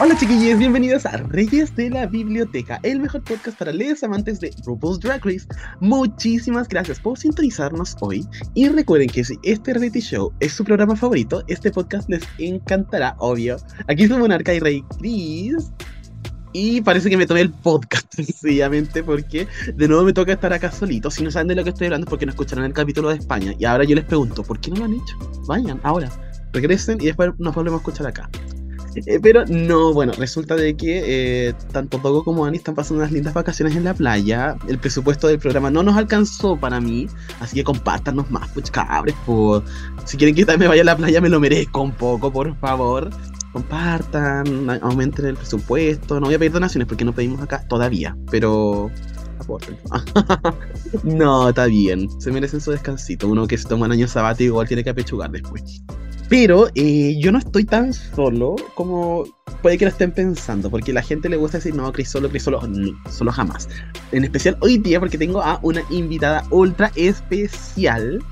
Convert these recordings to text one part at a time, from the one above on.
Hola chiquillos, bienvenidos a Reyes de la Biblioteca, el mejor podcast para lees amantes de RuPaul's Drag Race. Muchísimas gracias por sintonizarnos hoy y recuerden que si este reality show es su programa favorito, este podcast les encantará, obvio. Aquí es Monarca y Rey Chris. Y parece que me tomé el podcast sencillamente porque de nuevo me toca estar acá solito. Si no saben de lo que estoy hablando porque no escucharon el capítulo de España. Y ahora yo les pregunto, ¿por qué no lo han hecho? Vayan, ahora. Regresen y después nos volvemos a escuchar acá. Eh, pero no, bueno, resulta de que eh, tanto Togo como Ani están pasando unas lindas vacaciones en la playa. El presupuesto del programa no nos alcanzó para mí, así que compártanos más, pues cabres, por... Si quieren que me vaya a la playa, me lo merezco un poco, por favor. Compartan, aumenten el presupuesto. No voy a pedir donaciones porque no pedimos acá todavía, pero no, está bien. Se merecen su descansito. Uno que se toma un año sabático igual tiene que apechugar después. Pero eh, yo no estoy tan solo como puede que lo estén pensando, porque la gente le gusta decir, no, Chris solo, Chris solo, solo jamás. En especial hoy día, porque tengo a una invitada ultra especial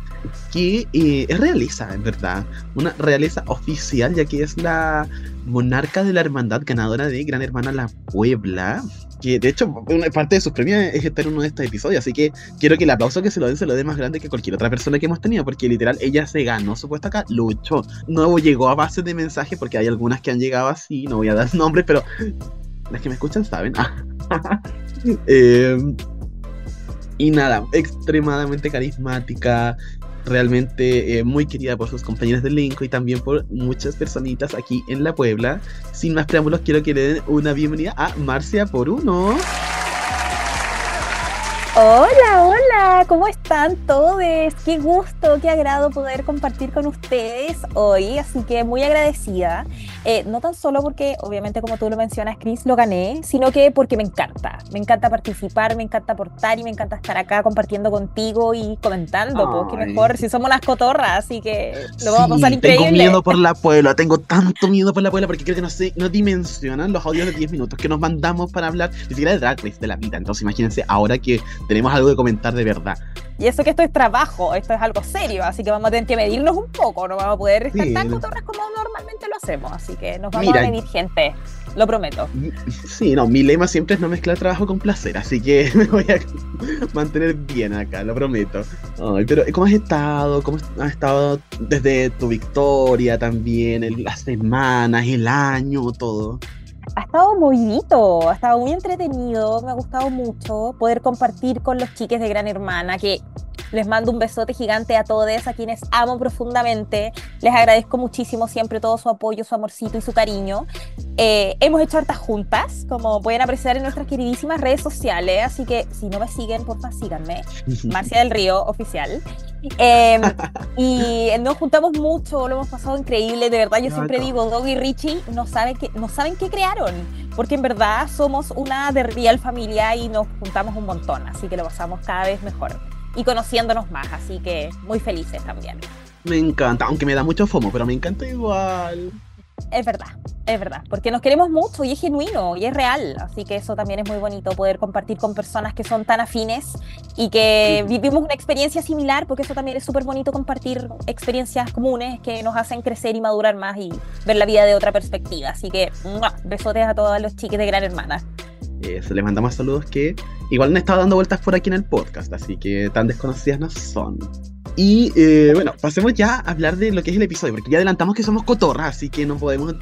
que eh, es realeza, en verdad. Una realeza oficial, ya que es la monarca de la hermandad ganadora de Gran Hermana La Puebla. De hecho, una parte de sus premios es estar en uno de estos episodios. Así que quiero que el aplauso que se lo den se lo dé más grande que cualquier otra persona que hemos tenido. Porque literal, ella se ganó su puesto acá, luchó. No llegó a base de mensajes, porque hay algunas que han llegado así. No voy a dar nombres, pero las que me escuchan saben. eh, y nada, extremadamente carismática, realmente eh, muy querida por sus compañeros de elenco y también por muchas personitas aquí en la Puebla. Sin más preámbulos, quiero que le den una bienvenida a Marcia por uno. Hola, hola, ¿cómo están todos? Qué gusto, qué agrado poder compartir con ustedes hoy, así que muy agradecida. Eh, no tan solo porque, obviamente, como tú lo mencionas, Chris, lo gané, sino que porque me encanta. Me encanta participar, me encanta aportar y me encanta estar acá compartiendo contigo y comentando. Porque mejor si somos las cotorras, así que lo vamos a pasar increíble. Tengo miedo por la puebla, tengo tanto miedo por la puebla porque creo que no sé, no dimensionan los audios de 10 minutos que nos mandamos para hablar ni siquiera de Drag Race, de la vida. Entonces, imagínense ahora que tenemos algo de comentar de verdad. Y eso que esto es trabajo, esto es algo serio, así que vamos a tener que medirnos un poco, no vamos a poder estar tan cotorras como normalmente lo hacemos, así que nos vamos a medir gente, lo prometo. Sí, no, mi lema siempre es no mezclar trabajo con placer, así que me voy a mantener bien acá, lo prometo. Ay, pero ¿cómo has estado? ¿Cómo has estado desde tu victoria también, las semanas, el año, todo? Ha estado movidito, ha estado muy entretenido, me ha gustado mucho poder compartir con los chiques de Gran Hermana, que les mando un besote gigante a todos, a quienes amo profundamente. Les agradezco muchísimo siempre todo su apoyo, su amorcito y su cariño. Eh, hemos hecho hartas juntas, como pueden apreciar en nuestras queridísimas redes sociales, así que si no me siguen, porfa, síganme. Marcia del Río, oficial. Em, y nos juntamos mucho, lo hemos pasado increíble, de verdad yo siempre digo, Dog y Richie no saben, que, no saben qué porque en verdad somos una de real familia y nos juntamos un montón, así que lo pasamos cada vez mejor y conociéndonos más, así que muy felices también. Me encanta, aunque me da mucho fomo, pero me encanta igual. Es verdad, es verdad, porque nos queremos mucho y es genuino y es real, así que eso también es muy bonito poder compartir con personas que son tan afines y que vivimos una experiencia similar, porque eso también es súper bonito compartir experiencias comunes que nos hacen crecer y madurar más y ver la vida de otra perspectiva, así que besotes a todos los chiques de Gran Hermana. Eso, les mandamos saludos que igual han estado dando vueltas por aquí en el podcast, así que tan desconocidas no son. Y eh, bueno, pasemos ya a hablar de lo que es el episodio, porque ya adelantamos que somos cotorras, así que no podemos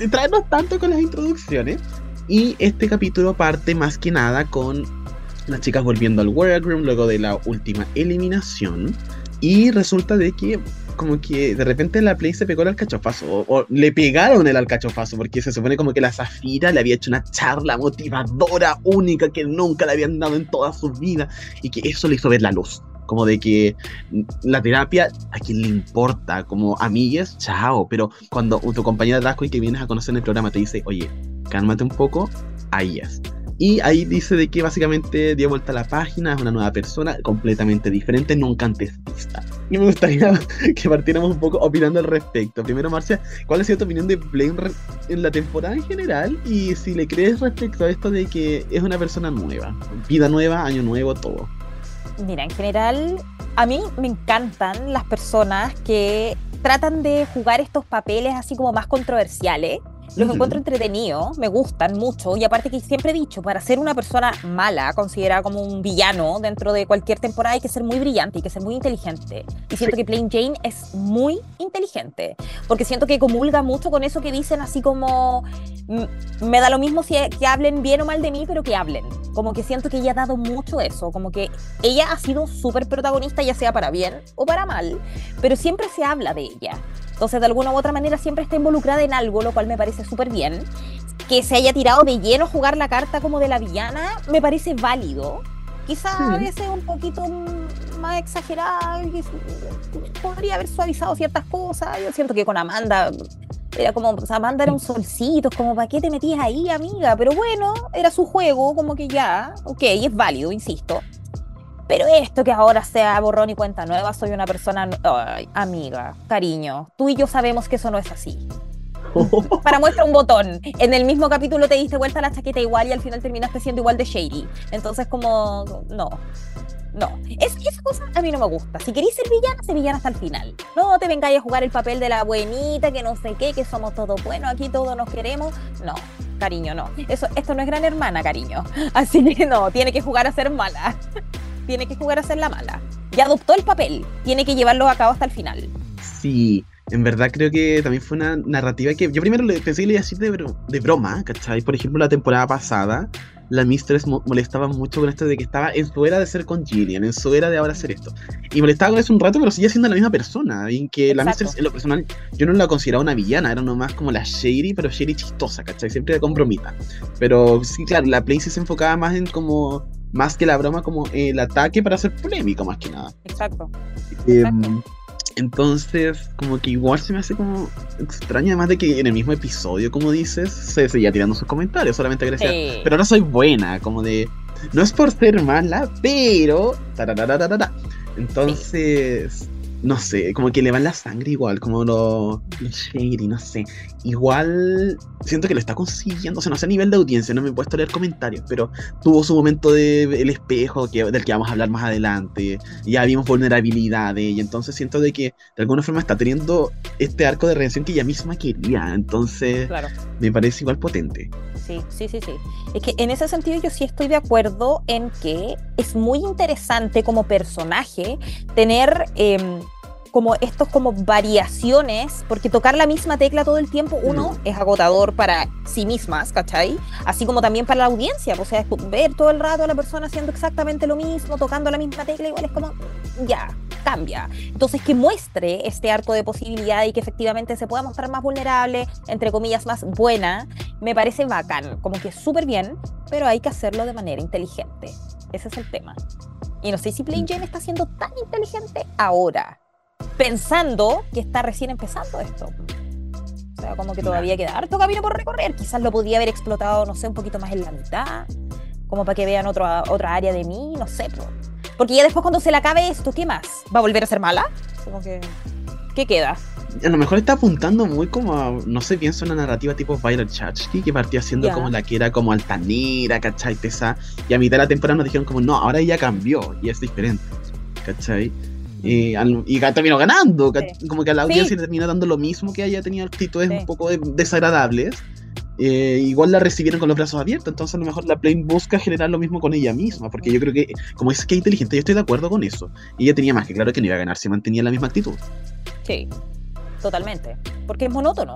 entrarnos tanto con las introducciones. Y este capítulo parte más que nada con las chicas volviendo al workroom luego de la última eliminación. Y resulta de que como que de repente la Play se pegó el alcachofazo, o, le pegaron el alcachofazo, porque se supone como que la Zafira le había hecho una charla motivadora única que nunca le habían dado en toda su vida, y que eso le hizo ver la luz. Como de que la terapia a quien le importa, como amigues, chao, pero cuando tu compañera de y que vienes a conocer en el programa te dice, oye, cálmate un poco, ahí es. Y ahí dice de que básicamente dio vuelta a la página, es una nueva persona, completamente diferente, nunca antes vista. Y me gustaría que partiéramos un poco opinando al respecto. Primero, Marcia, ¿cuál ha tu opinión de Blaine en la temporada en general? Y si le crees respecto a esto de que es una persona nueva, vida nueva, año nuevo, todo. Mira, en general, a mí me encantan las personas que tratan de jugar estos papeles así como más controversiales. Los encuentro entretenidos, me gustan mucho y aparte que siempre he dicho, para ser una persona mala, considerada como un villano dentro de cualquier temporada hay que ser muy brillante, hay que ser muy inteligente. Y siento que Plain Jane es muy inteligente, porque siento que comulga mucho con eso que dicen así como, "Mm, me da lo mismo si que hablen bien o mal de mí, pero que hablen. Como que siento que ella ha dado mucho eso, como que ella ha sido súper protagonista, ya sea para bien o para mal, pero siempre se habla de ella. Entonces, de alguna u otra manera, siempre está involucrada en algo, lo cual me parece súper bien. Que se haya tirado de lleno a jugar la carta como de la villana, me parece válido. Quizás a Sí. veces un poquito más exagerada, podría haber suavizado ciertas cosas. Yo siento que con Amanda era como, o sea, Amanda era un solcito, como, ¿para qué te metías ahí, amiga? Pero bueno, era su juego, como que ya, ok, es válido, insisto. Pero esto que ahora sea borrón y cuenta nueva, soy una persona, ay, amiga, cariño, tú y yo sabemos que eso no es así. Para muestra un botón. En el mismo capítulo te diste vuelta la chaqueta igual y al final terminaste siendo igual de shady. Entonces como, no. No, es, esa cosa a mí no me gusta. Si queréis ser villana, sé villana hasta el final. No te vengáis a jugar el papel de la buenita, que no sé qué, que somos todos buenos, aquí todos nos queremos. No, cariño, no. Eso, esto no es gran hermana, cariño. Así que no, tiene que jugar a ser mala. Tiene que jugar a ser la mala. Ya adoptó el papel, tiene que llevarlo a cabo hasta el final. Sí, en verdad creo que también fue una narrativa que yo primero le pensé que le iba a decir de, bro- de broma, ¿cachai? Por ejemplo, la temporada pasada, la Mistress mo- molestaba mucho con esto de que estaba en su era de ser con Gillian, en su era de ahora hacer esto. Y molestaba con eso un rato, pero seguía siendo la misma persona. Y que la. Mistress, en lo personal, yo no la consideraba una villana, era nomás como la Shady, pero Shady chistosa, ¿cachai? Siempre con bromita. Pero sí, claro, la Play se enfocaba más en como. Más que la broma, como el ataque para hacer polémico, más que nada. Exacto. Em, entonces, como que igual se me hace como extraño, además de que en el mismo episodio, como dices, se seguía tirando sus comentarios, solamente gracias. Sí. Pero ahora soy buena, como de. No es por ser mala, pero. Entonces. No sé, como que le va la sangre igual, como lo, lo shady, no sé. Igual siento que lo está consiguiendo, o sea, no sé a nivel de audiencia, no me he puesto a leer comentarios, pero tuvo su momento de el espejo que, del que vamos a hablar más adelante. Ya vimos vulnerabilidades, y entonces siento de que de alguna forma está teniendo este arco de redención que ella misma quería. Entonces Claro. me parece igual potente. Sí, sí, sí, sí. Es que en ese sentido yo sí estoy de acuerdo en que es muy interesante como personaje tener em, como estos como variaciones, porque tocar la misma tecla todo el tiempo, uno, es agotador para sí mismas, ¿cachai? Así como también para la audiencia, o sea, ver todo el rato a la persona haciendo exactamente lo mismo, tocando la misma tecla, igual es como, ya, cambia. Entonces, que muestre este arco de posibilidad y que efectivamente se pueda mostrar más vulnerable, entre comillas, más buena, me parece bacán, como que súper bien, pero hay que hacerlo de manera inteligente. Ese es el tema. Y no sé si Plain Jane está siendo tan inteligente ahora, pensando que está recién empezando esto. O sea, como que todavía queda harto camino por recorrer. Quizás lo podría haber explotado, no sé, un poquito más en la mitad, como para que vean otra otra área de mí, no sé. po. Porque ya después cuando se le acabe esto, ¿qué más? ¿Va a volver a ser mala? Como que... ¿Qué queda? A lo mejor está apuntando muy como a, no sé, pienso en una narrativa tipo Violet Chachki, que partía siendo Ya. como la que era como altanera, ¿cachai? Pesa. Y a mitad de la temporada nos dijeron como, no, ahora ella cambió y es diferente, ¿cachai? Y, al- y ga- terminó ganando, ¿cach- como que a la audiencia le terminó dando lo mismo que ella tenía actitudes un poco de- desagradables. Eh, igual la recibieron con los brazos abiertos, entonces a lo mejor la Plane busca generar lo mismo con ella misma, porque yo creo que, como dices que es inteligente, yo estoy de acuerdo con eso. Y ella tenía más que claro que no iba a ganar si mantenía la misma actitud. Sí, totalmente. Porque es monótono.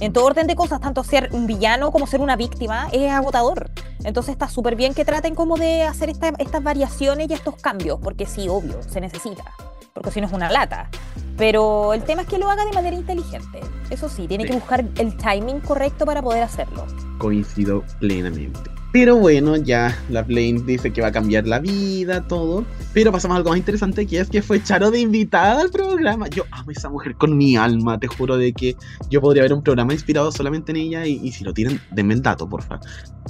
En todo orden de cosas, tanto ser un villano como ser una víctima es agotador. Entonces está súper bien que traten como de hacer esta- estas variaciones y estos cambios, porque sí, obvio, se necesita. Porque si no es una lata. Pero el tema es que lo haga de manera inteligente. Eso sí, tiene Sí. que buscar el timing correcto para poder hacerlo. coincido plenamente. Pero bueno, ya la Blaine dice que va a cambiar la vida, todo. Pero pasamos a algo más interesante, que es que fue Charo de invitada al programa. Yo amo a esa mujer con mi alma, te juro de que yo podría ver un programa inspirado solamente en ella y, y si lo tienen, denme el dato, porfa.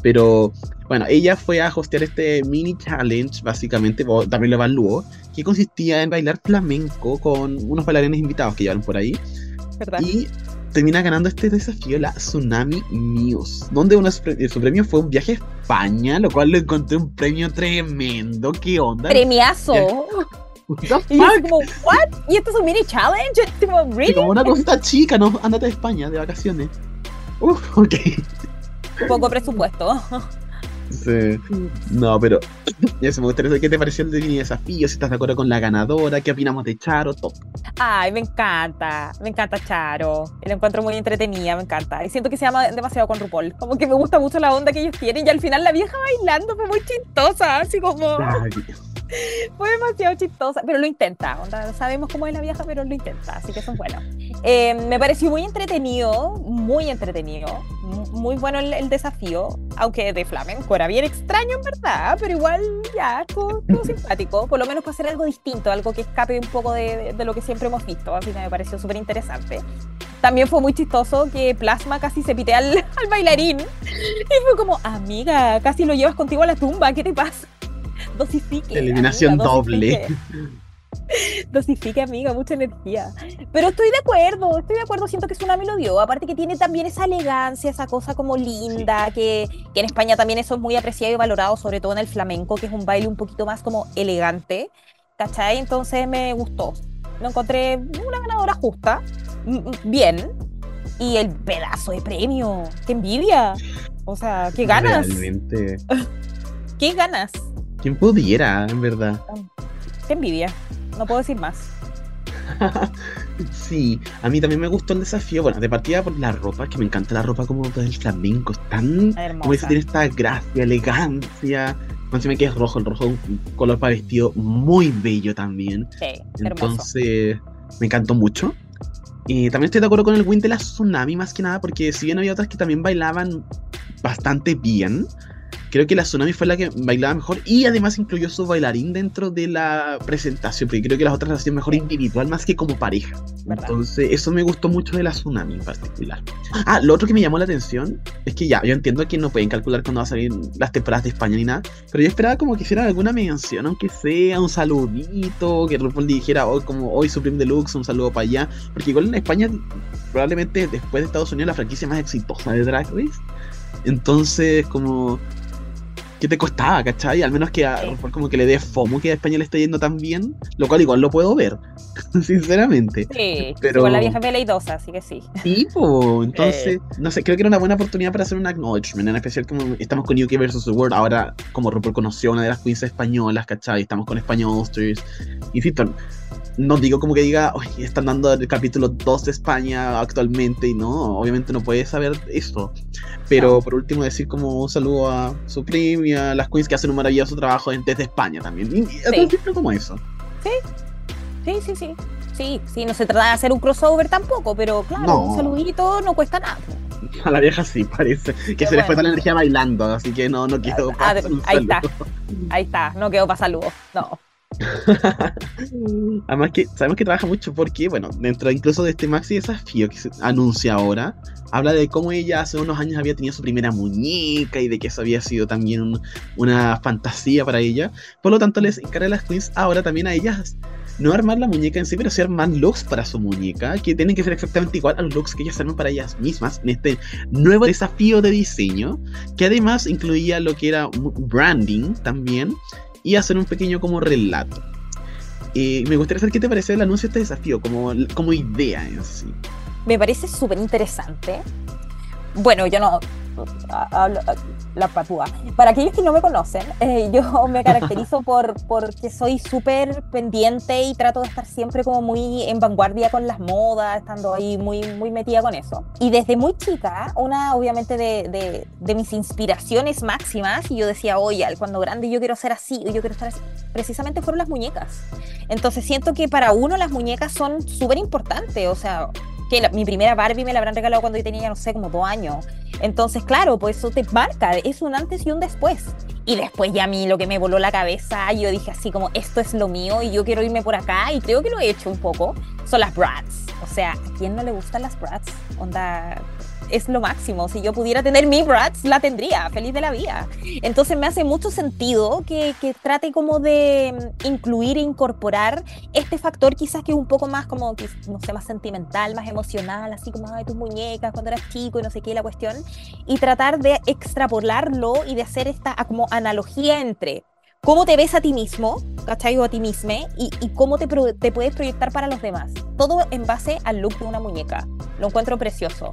Pero bueno, ella fue a hostear este mini challenge, básicamente, también lo evaluó, que consistía en bailar flamenco con unos bailarines invitados que llevaron por ahí. ¿Verdad? Y termina ganando este desafío la Tsunami Muse, donde uno, de su premio fue un viaje a España, lo cual le encontré un premio tremendo. ¿Qué onda? Premiazo. Y yo como, ¿what? ¿Y esto es un mini challenge? Tipo, ¿really? como una cosita chica, ¿no? Ándate a España de vacaciones. Uf, ok. Poco presupuesto. Sí. No, pero eso me gustaría saber qué te pareció el mini desafío, si estás de acuerdo con la ganadora, qué opinamos de Charo, todo. Ay, me encanta, me encanta Charo. La encuentro muy entretenida, me encanta. Y siento que se llama demasiado con RuPaul. Como que me gusta mucho la onda que ellos tienen. Y al final la vieja bailando fue muy chistosa, así como Ay, fue demasiado chistosa. Pero lo intenta, onda, sabemos cómo es la vieja, pero lo intenta, así que eso es bueno. Eh, me pareció muy entretenido, muy entretenido. Mu- Muy bueno el, el desafío, aunque de flamenco era bien extraño en verdad, pero igual ya estuvo, simpático, por lo menos para hacer algo distinto, algo que escape un poco de, de- de lo que siempre hemos visto, así que me pareció súper interesante. También fue muy chistoso que Plasma casi se pitea al, al bailarín y fue como, amiga, casi lo llevas contigo a la tumba, ¿qué te pasa? Dosifique. Eliminación amiga, doble. dosifique. Amiga, mucha energía. Pero estoy de acuerdo, estoy de acuerdo, siento que Tsunami lo dio. Aparte que tiene también esa elegancia, esa cosa como linda, que, que en España también eso es muy apreciado y valorado, sobre todo en el flamenco, que es un baile un poquito más como elegante. ¿Cachai? Entonces me gustó. Lo encontré una ganadora justa, bien. Y el pedazo de premio, qué envidia. O sea, qué ganas, Realmente. qué ganas, ¿Quién pudiera, en verdad? qué envidia. No puedo decir más. Sí, a mí también me gustó el desafío. Bueno, de partida por la ropa, que me encanta la ropa como del flamenco. Es tan. Como dice, Hermosa. tiene esta gracia, elegancia. Encima que es rojo, el rojo es un color para vestido muy bello también. Sí, hermoso. Entonces, me encantó mucho. Y también estoy de acuerdo con el win de la Tsunami, más que nada, porque si bien había otras que también bailaban bastante bien, creo que la Tsunami fue la que bailaba mejor y además incluyó su bailarín dentro de la presentación, porque creo que las otras las hacían mejor individual más que como pareja. ¿Verdad? Entonces, eso me gustó mucho de la Tsunami en particular. Ah, lo otro que me llamó la atención es que ya, yo entiendo que no pueden calcular cuándo va a salir las temporadas de España ni nada, pero yo esperaba como que hicieran alguna mención, aunque sea un saludito, que RuPaul dijera hoy como hoy Supreme Deluxe, un saludo para allá, porque igual en España probablemente después de Estados Unidos la franquicia más exitosa de Drag Race. Entonces, como ¿qué te costaba, cachai? Al menos que a. RuPaul como que le dé FOMO que a España le esté yendo tan bien, lo cual igual lo puedo ver, sinceramente. Sí, Pero- igual la vieja es veleidosa, así que sí. Sí, po, entonces, no sé, creo que era una buena oportunidad para hacer un acknowledgement, en especial como estamos con UK vs. The World, ahora como RuPaul conoció a una de las queens españolas, ¿cachai? Estamos con España Monsters, insisto, no digo como que diga, oye, están dando el capítulo 2 de España actualmente, y no, obviamente no puedes saber eso, pero por último decir como un saludo a Supreme y a las queens que hacen un maravilloso trabajo desde España también, y, Sí. siempre como eso. Sí, sí, sí. Sí, sí, no se trata de hacer un crossover tampoco, pero claro, No. un saludito no cuesta nada. A la vieja sí, parece, que se les fue bueno. toda la energía bailando, así que no, no pasar un ahí está. Ahí está, no quedó para saludos. No. Además que sabemos que trabaja mucho porque, bueno, dentro incluso de este maxi desafío que se anuncia ahora, habla de cómo ella hace unos años había tenido su primera muñeca y de que eso había sido también un- una fantasía para ella. Por lo tanto, les encarga a las queens ahora también a ellas no armar la muñeca en sí, pero sí armar looks para su muñeca, que tienen que ser exactamente igual a los looks que ellas arman para ellas mismas en este nuevo desafío de diseño, que además incluía lo que era branding también y hacer un pequeño como relato. Eh, me gustaría saber qué te parece el anuncio de este desafío, como, como idea en sí. Me parece súper interesante. Bueno, yo no hablo la patúa. Para aquellos que no me conocen, eh, yo me caracterizo por porque soy súper pendiente y trato de estar siempre como muy en vanguardia con las modas, estando ahí muy, muy metida con eso. Y desde muy chica, una obviamente de, de- de mis inspiraciones máximas, y yo decía, oye, cuando grande yo quiero ser así, yo quiero estar así, precisamente fueron las muñecas. Entonces siento que para uno las muñecas son súper importantes, o sea, que la- mi primera Barbie me la habrán regalado cuando yo tenía, no sé, como dos años. Entonces, claro, pues eso te marca, es un antes y un después. Y después ya a mí lo que me voló la cabeza, yo dije así como, esto es lo mío y yo quiero irme por acá y creo que lo he hecho un poco, son las brats. O sea, ¿a quién no le gustan las brats? Onda, es lo máximo. Si yo pudiera tener mi brats, la tendría, feliz de la vida. Entonces me hace mucho sentido que, que trate como de mm, incluir e incorporar este factor quizás que es un poco más como, no sé, más sentimental, más emocional, así como, ay, tus muñecas cuando eras chico y no sé qué, la cuestión, y tratar de extrapolarlo y de hacer esta ah, como analogía entre cómo te ves a ti mismo, ¿cachai? O a ti misma, y, cómo te, te puedes proyectar para los demás. Todo en base al look de una muñeca. Lo encuentro precioso.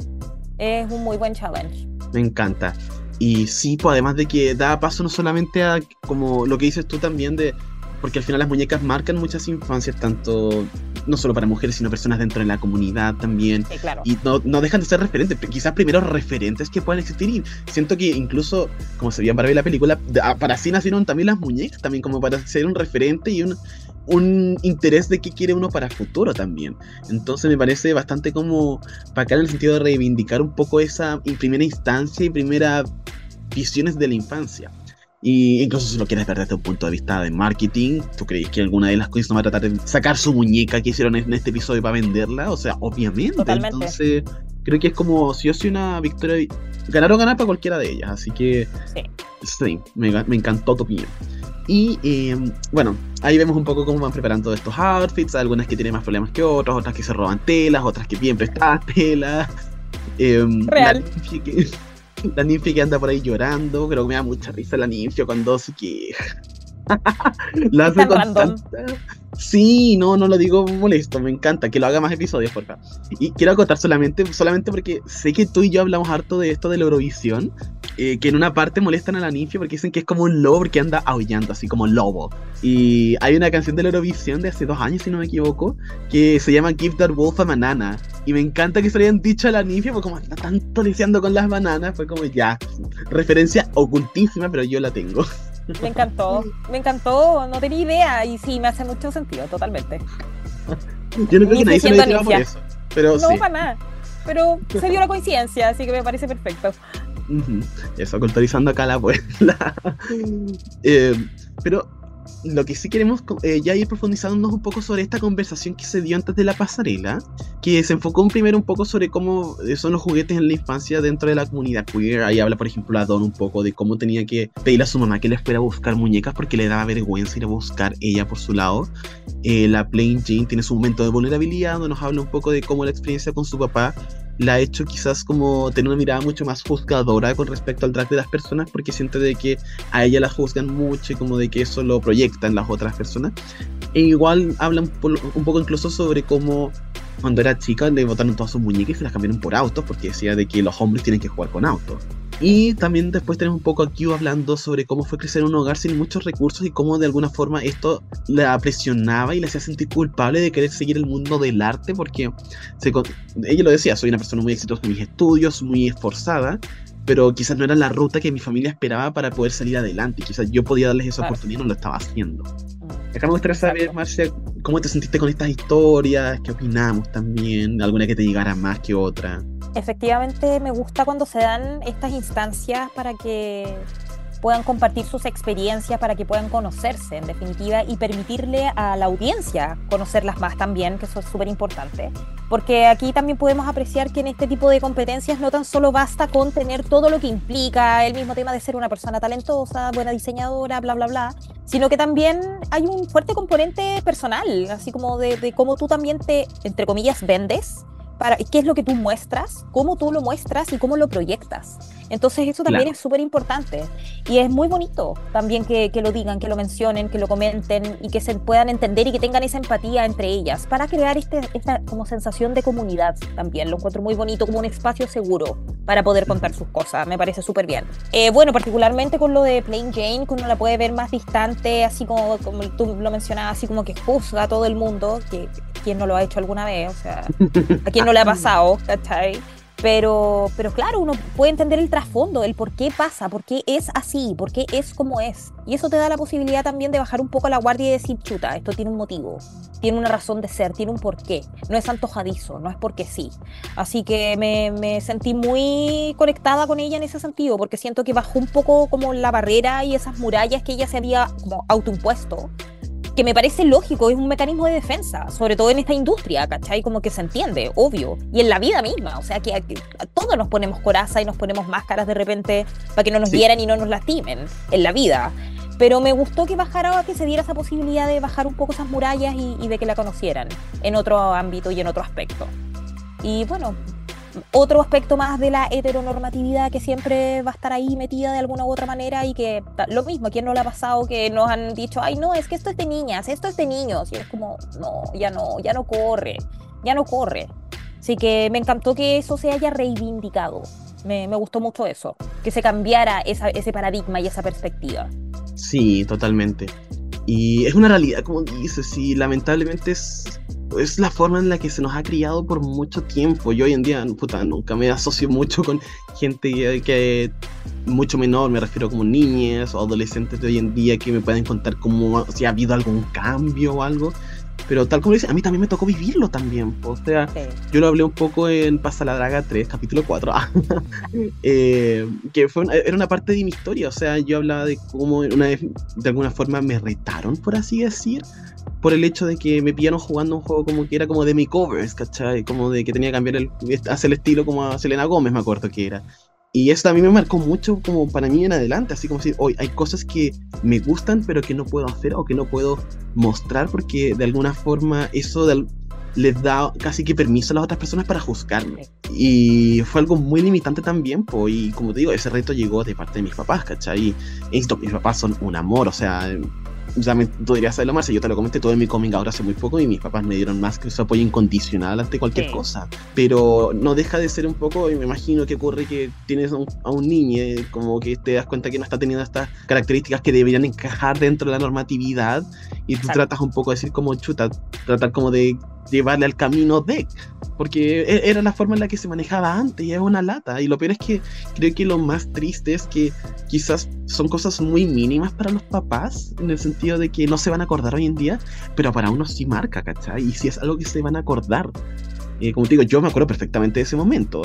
Es un muy buen challenge. Me encanta. Y sí, pues además de que da paso no solamente a como lo que dices tú también de porque al final las muñecas marcan muchas infancias, tanto no solo para mujeres, sino personas dentro de la comunidad también. Sí, claro. Y no, no dejan de ser referentes, quizás primeros referentes que puedan existir. Y siento que incluso, como se veía para ver la película, ah, para así nacieron también las muñecas, también como para ser un referente y un, un interés de qué quiere uno para futuro también. Entonces me parece bastante como para en el sentido de reivindicar un poco esa primera instancia y primera visiones de la infancia. Y incluso si lo quieres ver desde un punto de vista de marketing, ¿tú crees que alguna de las cosas no va a tratar de sacar su muñeca que hicieron en este episodio para venderla? O sea, obviamente. Totalmente. Entonces, creo que es como si yo soy una victoria. Ganar o ganar para cualquiera de ellas. Así que, Sí. sí, me, me encantó tu opinión. Y eh, bueno, ahí vemos un poco cómo van preparando estos outfits. Algunas que tienen más problemas que otras, otras que se roban telas, otras que piden prestadas telas. Em, Real. La ninfia, que, anda por ahí llorando. Creo que me da mucha risa la ninfia cuando se queja. la hace con tanta- Sí, no, no lo digo molesto, me encanta que lo haga más episodios, por favor. Y quiero acotar solamente, solamente porque sé que tú y yo hablamos harto de esto de la Eurovisión, eh, que en una parte molestan a la ninfia porque dicen que es como un lobo porque anda aullando, así como lobo. Y hay una canción de la Eurovisión de hace dos años, si no me equivoco, que se llama Give That Wolf a Banana. Y me encanta que se le hayan dicho a la ninfia, porque como está tanto deseando con las bananas, fue como ya, referencia ocultísima, pero yo la tengo. Me encantó, me encantó, no tenía idea y sí, me hace mucho sentido, totalmente. Yo no creo que nadie se lo por eso. Pero No, sí. para nada. Pero se dio la coincidencia, así que me parece perfecto. Eso, culturizando acá la abuela. Eh, pero lo que sí queremos eh, ya ir profundizándonos un poco sobre esta conversación que se dio antes de la pasarela, que se enfocó primero un poco sobre cómo eh, son los juguetes en la infancia dentro de la comunidad queer. Ahí habla, por ejemplo, a Don un poco de cómo tenía que pedirle a su mamá que le fuera a buscar muñecas porque le daba vergüenza ir a buscar ella por su lado. Eh, la Plain Jane tiene su momento de vulnerabilidad, donde nos habla un poco de cómo la experiencia con su papá la ha hecho quizás como tener una mirada mucho más juzgadora con respecto al drag de las personas porque siente de que a ella la juzgan mucho y como de que eso lo proyecta en las otras personas. E igual hablan un, po- un poco incluso sobre cómo cuando era chica le botaron todas sus muñecas y las cambiaron por autos porque decía de que los hombres tienen que jugar con autos. Y también después tenemos un poco aquí hablando sobre cómo fue crecer en un hogar sin muchos recursos y cómo de alguna forma esto la presionaba y la hacía sentir culpable de querer seguir el mundo del arte porque se ella lo decía, soy una persona muy exitosa en mis estudios, muy esforzada, pero quizás no era la ruta que mi familia esperaba para poder salir adelante. Quizás yo podía darles esa Claro. oportunidad y no lo estaba haciendo. Mm. Acá me gustaría saber. Marcia, cómo te sentiste con estas historias, qué opinamos también, alguna que te llegara más que otra. Efectivamente, me gusta cuando se dan estas instancias para que puedan compartir sus experiencias, para que puedan conocerse, en definitiva, y permitirle a la audiencia conocerlas más también, que eso es súper importante. Porque aquí también podemos apreciar que en este tipo de competencias no tan solo basta con tener todo lo que implica el mismo tema de ser una persona talentosa, buena diseñadora, bla, bla, bla, sino que también hay un fuerte componente personal, así como de, de cómo tú también te, entre comillas, vendes para qué es lo que tú muestras, cómo tú lo muestras y cómo lo proyectas. Entonces eso también Claro. es súper importante y es muy bonito también que, que lo digan, que lo mencionen, que lo comenten y que se puedan entender y que tengan esa empatía entre ellas para crear este, esta como sensación de comunidad también. Lo encuentro muy bonito como un espacio seguro para poder contar sus cosas, me parece súper bien. Eh, bueno, particularmente con lo de Plain Jane, que uno la puede ver más distante, así como, como tú lo mencionabas, así como que juzga a todo el mundo, que quien no lo ha hecho alguna vez, o sea, a quien no le ha pasado, ¿cachai? Pero, pero claro, uno puede entender el trasfondo, el por qué pasa, por qué es así, por qué es como es. Y eso te da la posibilidad también de bajar un poco la guardia y decir, chuta, esto tiene un motivo, tiene una razón de ser, tiene un porqué. No es antojadizo, no es porque sí. Así que me, me sentí muy conectada con ella en ese sentido, porque siento que bajó un poco como la barrera y esas murallas que ella se había como autoimpuesto que me parece lógico, es un mecanismo de defensa, sobre todo en esta industria, ¿cachai? Como que se entiende, obvio, y en la vida misma, o sea, que, todos nos ponemos coraza y nos ponemos máscaras de repente para que no nos vieran y no nos lastimen en la vida. Pero me gustó que bajara, que se diera esa posibilidad de bajar un poco esas murallas y, y de que la conocieran en otro ámbito y en otro aspecto. Y bueno, otro aspecto más de la heteronormatividad que siempre va a estar ahí metida de alguna u otra manera y que lo mismo, ¿a quién no le ha pasado que nos han dicho, ay no, es que esto es de niñas, esto es de niños? Y es como, no, ya no, ya no corre, ya no corre. Así que me encantó que eso se haya reivindicado. Me, me gustó mucho eso, que se cambiara esa, ese paradigma y esa perspectiva. Sí, totalmente. Y es una realidad, como dices, y lamentablemente es es la forma en la que se nos ha criado por mucho tiempo. Yo hoy en día, puta, nunca me asocio mucho con gente que, mucho menor, me refiero como niñas o adolescentes de hoy en día que me pueden contar cómo si ha habido algún cambio o algo. Pero tal como dice, a mí también me tocó vivirlo también. O sea, yo lo hablé un poco en Pasa la Draga 3, capítulo 4, eh, que fue era una parte de mi historia. O sea, yo hablaba de cómo una vez, de alguna forma, me retaron, por así decir, por el hecho de que me pillaron jugando un juego como que era como de mi covers, ¿cachai? Como de que tenía que cambiar el, hacer el estilo como a Selena Gómez, me acuerdo que era. Y eso también me marcó mucho como para mí en adelante, así como si hoy hay cosas que me gustan pero que no puedo hacer o que no puedo mostrar porque de alguna forma eso les da casi que permiso a las otras personas para juzgarme. Y fue algo muy limitante también, pues, y como te digo, ese reto llegó de parte de mis papás, ¿cachai? Y esto, mis papás son un amor, o sea, ya me, tú dirías saberlo más, yo te lo comenté todo en mi coming ahora hace muy poco y mis papás me dieron más que su apoyo incondicional ante cualquier cosa. Pero no deja de ser un poco, y me imagino que ocurre que tienes a un, niño, eh, como que te das cuenta que no está teniendo estas características que deberían encajar dentro de la normatividad y tú tratas un poco de decir como chuta, tratar como de llevarle al camino de, porque e, era la forma en la que se manejaba antes y es una lata. Y lo peor es que creo que lo más triste es que quizás son cosas muy mínimas para los papás, en el sentido de que no se van a acordar hoy en día, pero para uno sí marca, ¿cachai? Y si es algo que se van a acordar. Eh, como te digo, yo me acuerdo perfectamente de ese momento.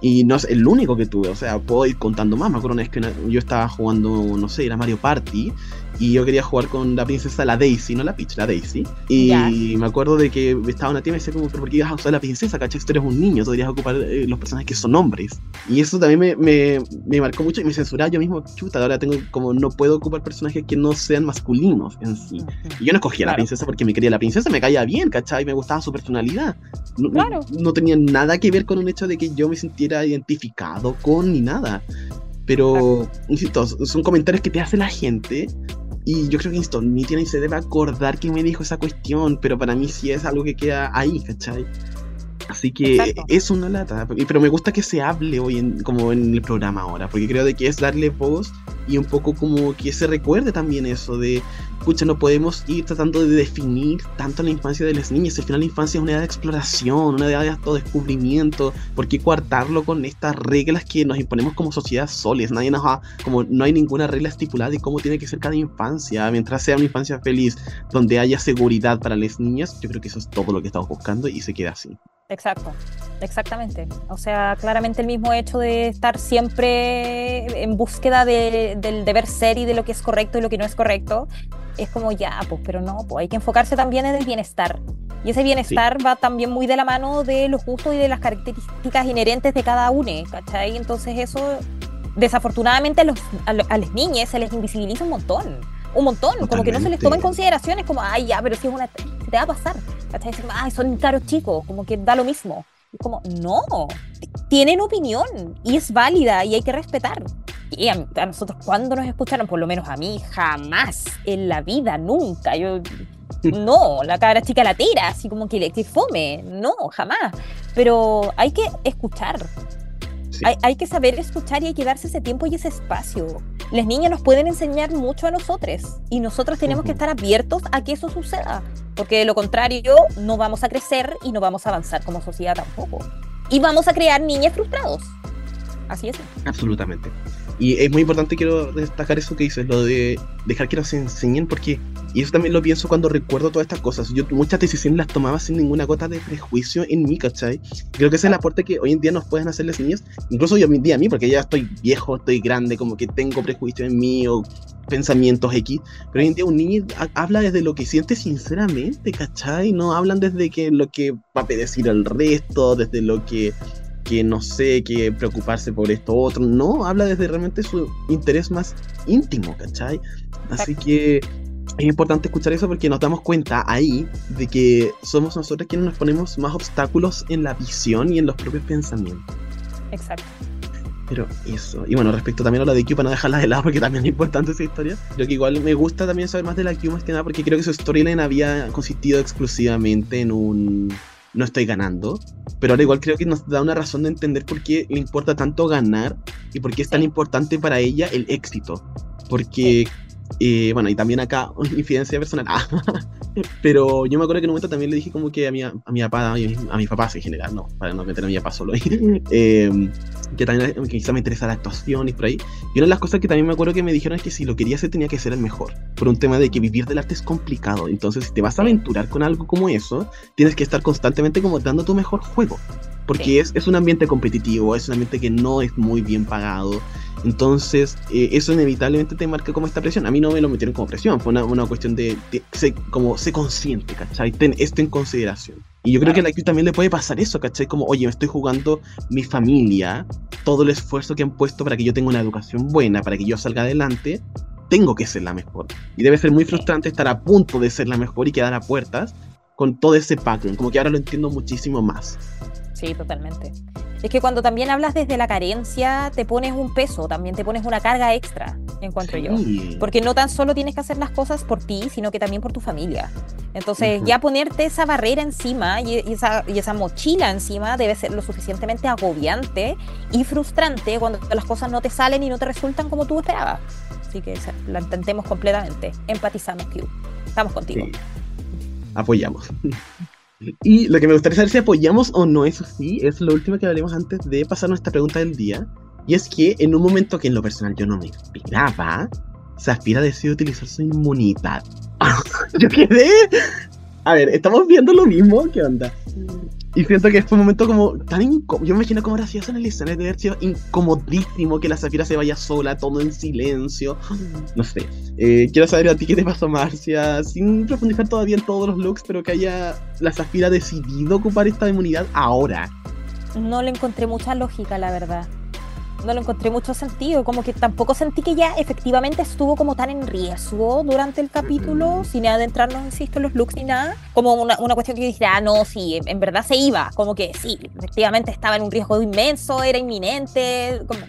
Y no es el único que tuve, o sea, puedo ir contando más. Me acuerdo una vez que yo estaba jugando, no sé, era Mario Party, y yo quería jugar con la princesa, la Daisy, no la Peach, la Daisy. Y me acuerdo de que estaba una tía y me decía como, pero ¿por qué ibas a usar la princesa? ¿Cachai? Tú eres un niño, tú deberías ocupar eh, los personajes que son hombres. Y eso también me, me, me, marcó mucho y me censuraba yo mismo, chuta, ahora tengo como, no puedo ocupar personajes que no sean masculinos en sí. Y yo no escogía a la princesa porque me quería la princesa, me caía bien, ¿cachai? Me gustaba su personalidad. No, claro. no tenía nada que ver con un hecho de que yo me sintiera identificado con ni nada. Pero, insisto, son comentarios que te hace la gente y yo creo que ni tiene se debe acordar que me dijo esa cuestión, pero para mí sí es algo que queda ahí, ¿cachai? Así que es una lata, pero me gusta que se hable hoy en, como en el programa ahora, porque creo de que es darle voz y un poco como que se recuerde también eso de, escucha, no podemos ir tratando de definir tanto la infancia de las niñas, al final la infancia es una edad de exploración, una edad de autodescubrimiento, ¿por qué coartarlo con estas reglas que nos imponemos como sociedad soles? Nadie nos ha, como no hay ninguna regla estipulada de cómo tiene que ser cada infancia, mientras sea una infancia feliz, donde haya seguridad para las niñas, yo creo que eso es todo lo que estamos buscando y se queda así. Exacto, exactamente. O sea, claramente el mismo hecho de estar siempre en búsqueda del deber ser y de lo que es correcto y lo que no es correcto, es como ya, pues, pero no, pues hay que enfocarse también en el bienestar. Y ese bienestar va también muy de la mano de los gustos y de las características inherentes de cada uno, ¿cachai? Entonces eso, desafortunadamente a, los, a, las niñas se les invisibiliza un montón un montón, como que no se les toma en consideración, es como, ay, ya, pero si es una, te va a pasar, ¿cachai? Ay, son caros chicos, como que da lo mismo. Es como, no, tienen opinión y es válida y hay que respetar. Y a, nosotros, cuando nos escucharon? Por lo menos a mí, jamás en la vida, nunca. Yo, no, la cabra chica la tira, así como que, le fome, no, jamás. Pero hay que escuchar, hay, que saber escuchar y hay que darse ese tiempo y ese espacio. Las niñas nos pueden enseñar mucho a nosotros y nosotros tenemos que estar abiertos a que eso suceda, porque de lo contrario no vamos a crecer y no vamos a avanzar como sociedad tampoco. y vamos a crear niñas frustrados. Así es. Absolutamente. Y es muy importante, quiero destacar eso que dices, lo de dejar que nos enseñen, porque, y eso también lo pienso cuando recuerdo todas estas cosas. Yo muchas decisiones las tomaba sin ninguna gota de prejuicio en mí, ¿cachai? Creo que ese es el aporte que hoy en día nos pueden hacer las niñas, incluso yo hoy en día a mí, porque ya estoy viejo, estoy grande, como que tengo prejuicio en mí o pensamientos X, pero hoy en día un niño ha- habla desde lo que siente sinceramente, ¿cachai? No hablan desde que lo que va a decir el resto, desde lo que que no sé, que preocuparse por esto otro, no, habla desde realmente su interés más íntimo, ¿cachai? Así que es importante escuchar eso porque nos damos cuenta ahí de que somos nosotros quienes nos ponemos más obstáculos en la visión y en los propios pensamientos. Exacto. Pero eso, y bueno, respecto también a la de Q, para no dejarla de lado, porque también es importante esa historia, creo que igual me gusta también saber más de la Q más que nada, porque creo que su storyline había consistido exclusivamente en un no estoy ganando, pero ahora igual creo que nos da una razón de entender por qué le importa tanto ganar y por qué es tan importante para ella el éxito. Porque, eh, bueno, y también acá, infidencia personal, ah, pero yo me acuerdo que en un momento también le dije como que a mi, a mi papá, y a mis papás en general, no, para no meter a mi papá solo ahí, eh, que también que quizá me interesa la actuación y por ahí. Y una de las cosas que también me acuerdo que me dijeron es que si lo quería hacer tenía que ser el mejor, por un tema de que vivir del arte es complicado. Entonces, si te vas a aventurar con algo como eso, tienes que estar constantemente como dando tu mejor juego. Porque Sí. es, es un ambiente competitivo, es un ambiente que no es muy bien pagado. Entonces, eh, eso inevitablemente te marca como esta presión. A mí no me lo metieron como presión, fue una, una cuestión de, de sé- como sé consciente, ¿cachai? Ten esto en consideración. Y yo creo que a la Q también le puede pasar eso, ¿cachai? Como, oye, me estoy jugando mi familia, todo el esfuerzo que han puesto para que yo tenga una educación buena, para que yo salga adelante, tengo que ser la mejor. Y debe ser muy frustrante estar a punto de ser la mejor y quedar a puertas con todo ese background. Como que ahora lo entiendo muchísimo más. Sí, totalmente. Es que cuando también hablas desde la carencia, te pones un peso, también te pones una carga extra, encuentro yo. Sí. Porque no tan solo tienes que hacer las cosas por ti, sino que también por tu familia. Entonces, Ujú. ya ponerte esa barrera encima y, y esa, y esa mochila encima debe ser lo suficientemente agobiante y frustrante cuando las cosas no te salen y no te resultan como tú esperabas. Así que la entendemos completamente. Empatizamos, Q. Estamos contigo. Sí. Apoyamos. Y lo que me gustaría saber si apoyamos o no, eso sí, es lo último que hablemos antes de pasar nuestra pregunta del día. Y es que en un momento que en lo personal yo no me esperaba, Zafira decide utilizar su inmunidad. yo quedé. A ver, estamos viendo lo mismo, ¿qué onda? Y siento que fue un momento como tan incómodo. Yo me imagino cómo era eso en el escenario de haber sido incomodísimo que la Zafira se vaya sola, todo en silencio. No sé. Eh, quiero saber a ti qué te pasó, Marcia, sin profundizar todavía en todos los looks, pero que haya la Zafira decidido ocupar esta inmunidad ahora. No le encontré mucha lógica, la verdad. No le encontré mucho sentido, como que tampoco sentí que ya efectivamente estuvo como tan en riesgo durante el capítulo, Ujú. sin adentrarnos, insisto, en los looks ni nada. Como una, una cuestión que yo dije, ah, no, sí, en, en verdad se iba, como que sí, efectivamente estaba en un riesgo inmenso, era inminente, como,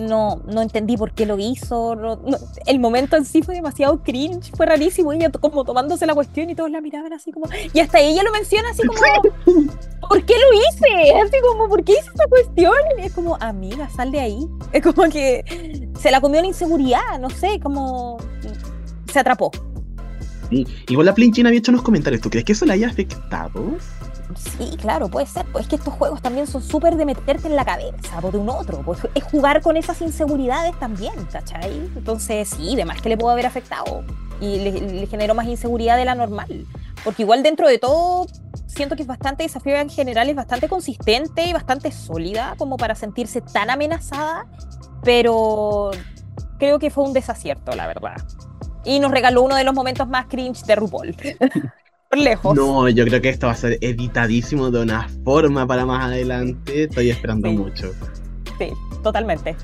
no, no entendí por qué lo hizo. no- no- el momento en sí fue demasiado cringe, fue rarísimo, ella como tomándose la cuestión y todos la miraban así como, y hasta ella lo menciona así como, ¿por qué lo hice? Así como, ¿por qué hice esta cuestión? Y es como, amiga, sal de ahí. Es como que se la comió la inseguridad, no sé, como se atrapó. Sí. Igual la Plinchina había hecho unos comentarios. ¿Tú crees que eso le haya afectado? Sí, claro, puede ser. Pues es que estos juegos también son súper de meterte en la cabeza de un otro. Pues es jugar con esas inseguridades también, ¿cachai? Entonces, sí, de más que le pudo haber afectado. Y le, le generó más inseguridad de la normal. Porque igual dentro de todo, siento que es bastante desafío en general, es bastante consistente y bastante sólida como para sentirse tan amenazada. Pero creo que fue un desacierto, la verdad. Y nos regaló uno de los momentos más cringe de RuPaul. Lejos. No, yo creo que esto va a ser editadísimo de una forma para más adelante. Estoy esperando Sí. mucho. Sí, totalmente.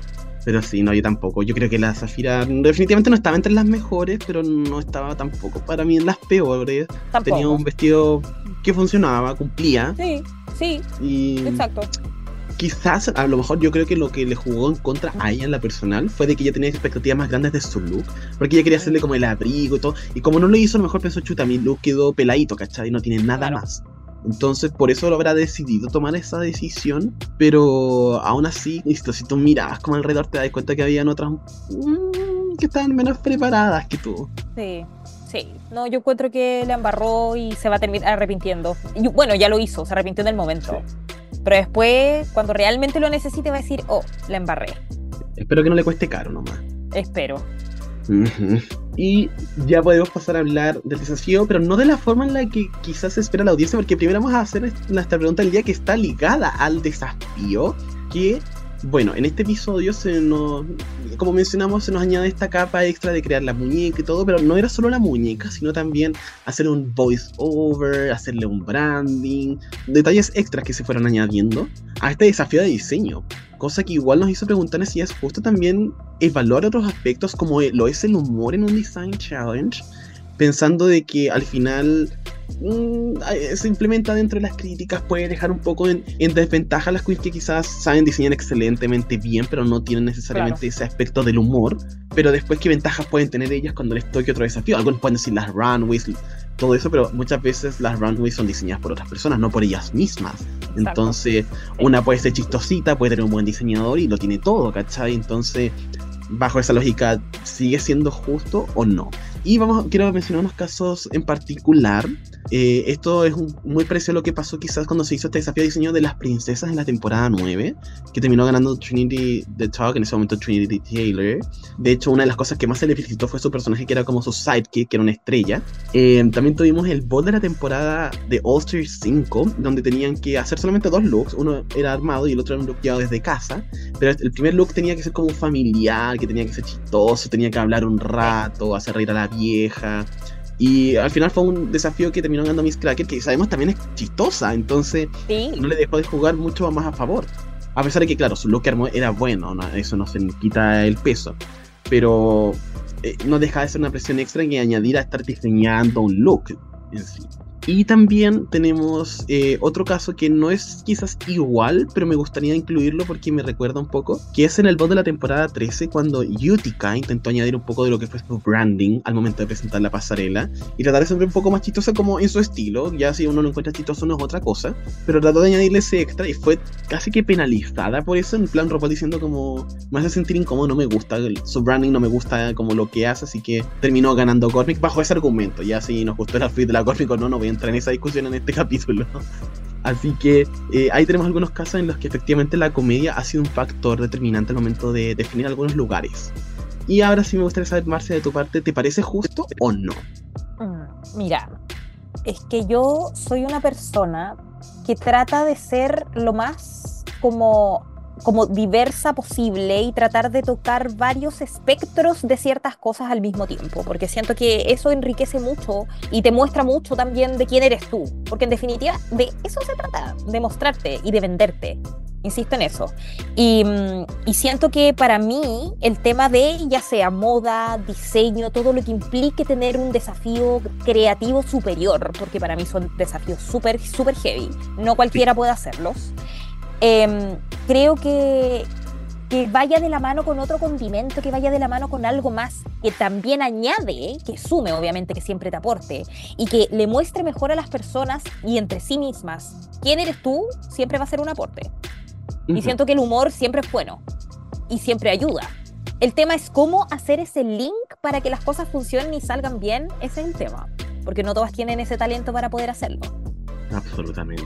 Pero sí, no, yo tampoco. Yo creo que la Zafira definitivamente no estaba entre las mejores, pero no estaba tampoco para mí en las peores. Tampoco. Tenía un vestido que funcionaba, cumplía. Sí, sí, Y exacto. Quizás, a lo mejor yo creo que lo que le jugó en contra a ella en la personal fue de que ella tenía expectativas más grandes de su look. Porque ella quería hacerle como el abrigo y todo. Y como no lo hizo, a lo mejor pensó, chuta, mi look quedó peladito, ¿cachai? No tiene nada Claro. más. Entonces, por eso lo habrá decidido tomar esa decisión. Pero aún así, listo, si tú miras como alrededor, te das cuenta que habían otras mm, que estaban menos preparadas que tú. Sí, sí. No, yo encuentro que le embarró y se va a terminar arrepintiendo. Y bueno, ya lo hizo, se arrepintió en el momento. Pero después, cuando realmente lo necesite, va a decir, oh, la embarré. Espero que no le cueste caro nomás. Espero. Y ya podemos pasar a hablar del desafío, pero no de la forma en la que quizás se espera la audiencia, porque primero vamos a hacer nuestra pregunta del día que está ligada al desafío, que, bueno, en este episodio se nos, como mencionamos, se nos añade esta capa extra de crear la muñeca y todo, pero no era solo la muñeca, sino también hacer un voice over, hacerle un branding, detalles extras que se fueron añadiendo a este desafío de diseño. Cosa que igual nos hizo preguntarnos si es justo también evaluar otros aspectos como lo es el humor en un design challenge, pensando de que al final mm, se implementa dentro de las críticas, puede dejar un poco en, en desventaja a las queens que quizás saben diseñar excelentemente bien, pero no tienen necesariamente Claro. ese aspecto del humor. Pero después, ¿qué ventajas pueden tener ellas cuando les toque otro desafío? Algunos pueden decir las runways, todo eso, pero muchas veces las runways son diseñadas por otras personas, no por ellas mismas. Entonces, una puede ser chistosita, puede tener un buen diseñador y lo tiene todo, ¿cachai? Entonces, bajo esa lógica, ¿sigue siendo justo o no? Y vamos, quiero mencionar unos casos en particular. Eh, esto es muy parecido a lo que pasó quizás cuando se hizo este desafío de diseño de las princesas en la temporada 9, que terminó ganando Trinity the Talk, en ese momento Trinity Taylor. De hecho, una de las cosas que más se le felicitó fue su personaje, que era como su sidekick, que era una estrella. Eh, también tuvimos el bol de la temporada de All Stars 5, donde tenían que hacer solamente dos looks. Uno era armado y el otro era un look llevado desde casa. Pero el primer look tenía que ser como familiar, que tenía que ser chistoso, tenía que hablar un rato, hacer reír a la vieja. Y al final fue un desafío que terminó ganando Miss Cracker, que sabemos también es chistosa, entonces Sí, no le dejó de jugar mucho más a favor. A pesar de que, claro, su look que era bueno, ¿no? eso no se quita el peso. Pero eh, no deja de ser una presión extra en añadir a estar diseñando un look en sí. Y también tenemos eh, otro caso que no es quizás igual, pero me gustaría incluirlo porque me recuerda un poco, que es en el bot de la temporada 13 cuando Utica intentó añadir un poco de lo que fue su branding al momento de presentar la pasarela y tratar de ser un poco más chistosa como en su estilo, ya si uno lo encuentra chistoso no es otra cosa, pero trató de añadirle ese extra y fue casi que penalizada por eso, en plan ropa diciendo como me hace sentir incómodo, no me gusta, su branding no me gusta como lo que hace, así que terminó ganando Cosmic bajo ese argumento, ya si nos gustó el outfit de la Cosmic o no, no voy entrar en esa discusión en este capítulo. Así que eh, ahí tenemos algunos casos en los que efectivamente la comedia ha sido un factor determinante al momento de definir algunos lugares. Y ahora sí me gustaría saber, Marcia, de tu parte, ¿te parece justo o no? Mm, Mira, es que yo soy una persona que trata de ser lo más como, como diversa posible y tratar de tocar varios espectros de ciertas cosas al mismo tiempo, porque siento que eso enriquece mucho y te muestra mucho también de quién eres tú, porque en definitiva de eso se trata, de mostrarte y de venderte. Insisto en eso. Y, mm, y siento que para mí el tema de ya sea moda, diseño, todo lo que implique tener un desafío creativo superior, porque para mí son desafíos súper, súper heavy, no cualquiera puede hacerlos, em, creo que, que vaya de la mano con otro condimento, que vaya de la mano con algo más que también añade, que sume obviamente, que siempre te aporte, y que le muestre mejor a las personas y entre sí mismas quién eres tú, siempre va a ser un aporte. Y Ujú. siento que el humor siempre es bueno y siempre ayuda. El tema es cómo hacer ese link para que las cosas funcionen y salgan bien, ese es el tema. Porque no todas tienen ese talento para poder hacerlo. Absolutamente.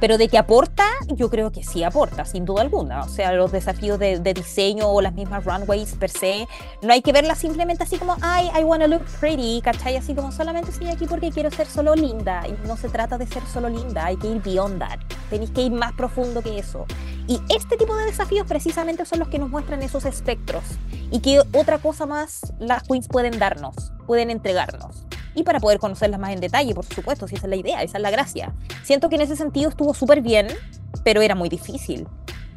Pero de que aporta, yo creo que sí aporta, sin duda alguna. O sea, los desafíos de, diseño o las mismas runways per se, no hay que verlas simplemente así como, ay, I wanna look pretty, ¿cachai? Así como solamente estoy aquí porque quiero ser solo linda. Y no se trata de ser solo linda, hay que ir beyond that. Tenéis que ir más profundo que eso. Y este tipo de desafíos precisamente son los que nos muestran esos espectros. Y que otra cosa más las queens pueden darnos, pueden entregarnos. Y para poder conocerlas más en detalle, por supuesto, si esa es la idea, esa es la gracia. Siento que en ese sentido estuvo súper bien, pero era muy difícil.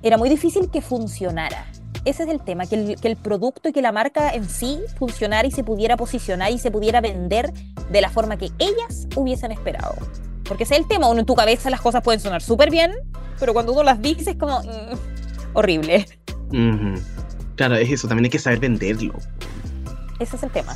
Era muy difícil que funcionara. Ese es el tema, que el, que el producto y que la marca en sí funcionara y se pudiera posicionar y se pudiera vender de la forma que ellas hubiesen esperado. Porque ese es el tema, uno en tu cabeza las cosas pueden sonar súper bien, pero cuando uno las dice es como mm, horrible. Ujú. Claro, es eso, también hay que saber venderlo. Ese es el tema.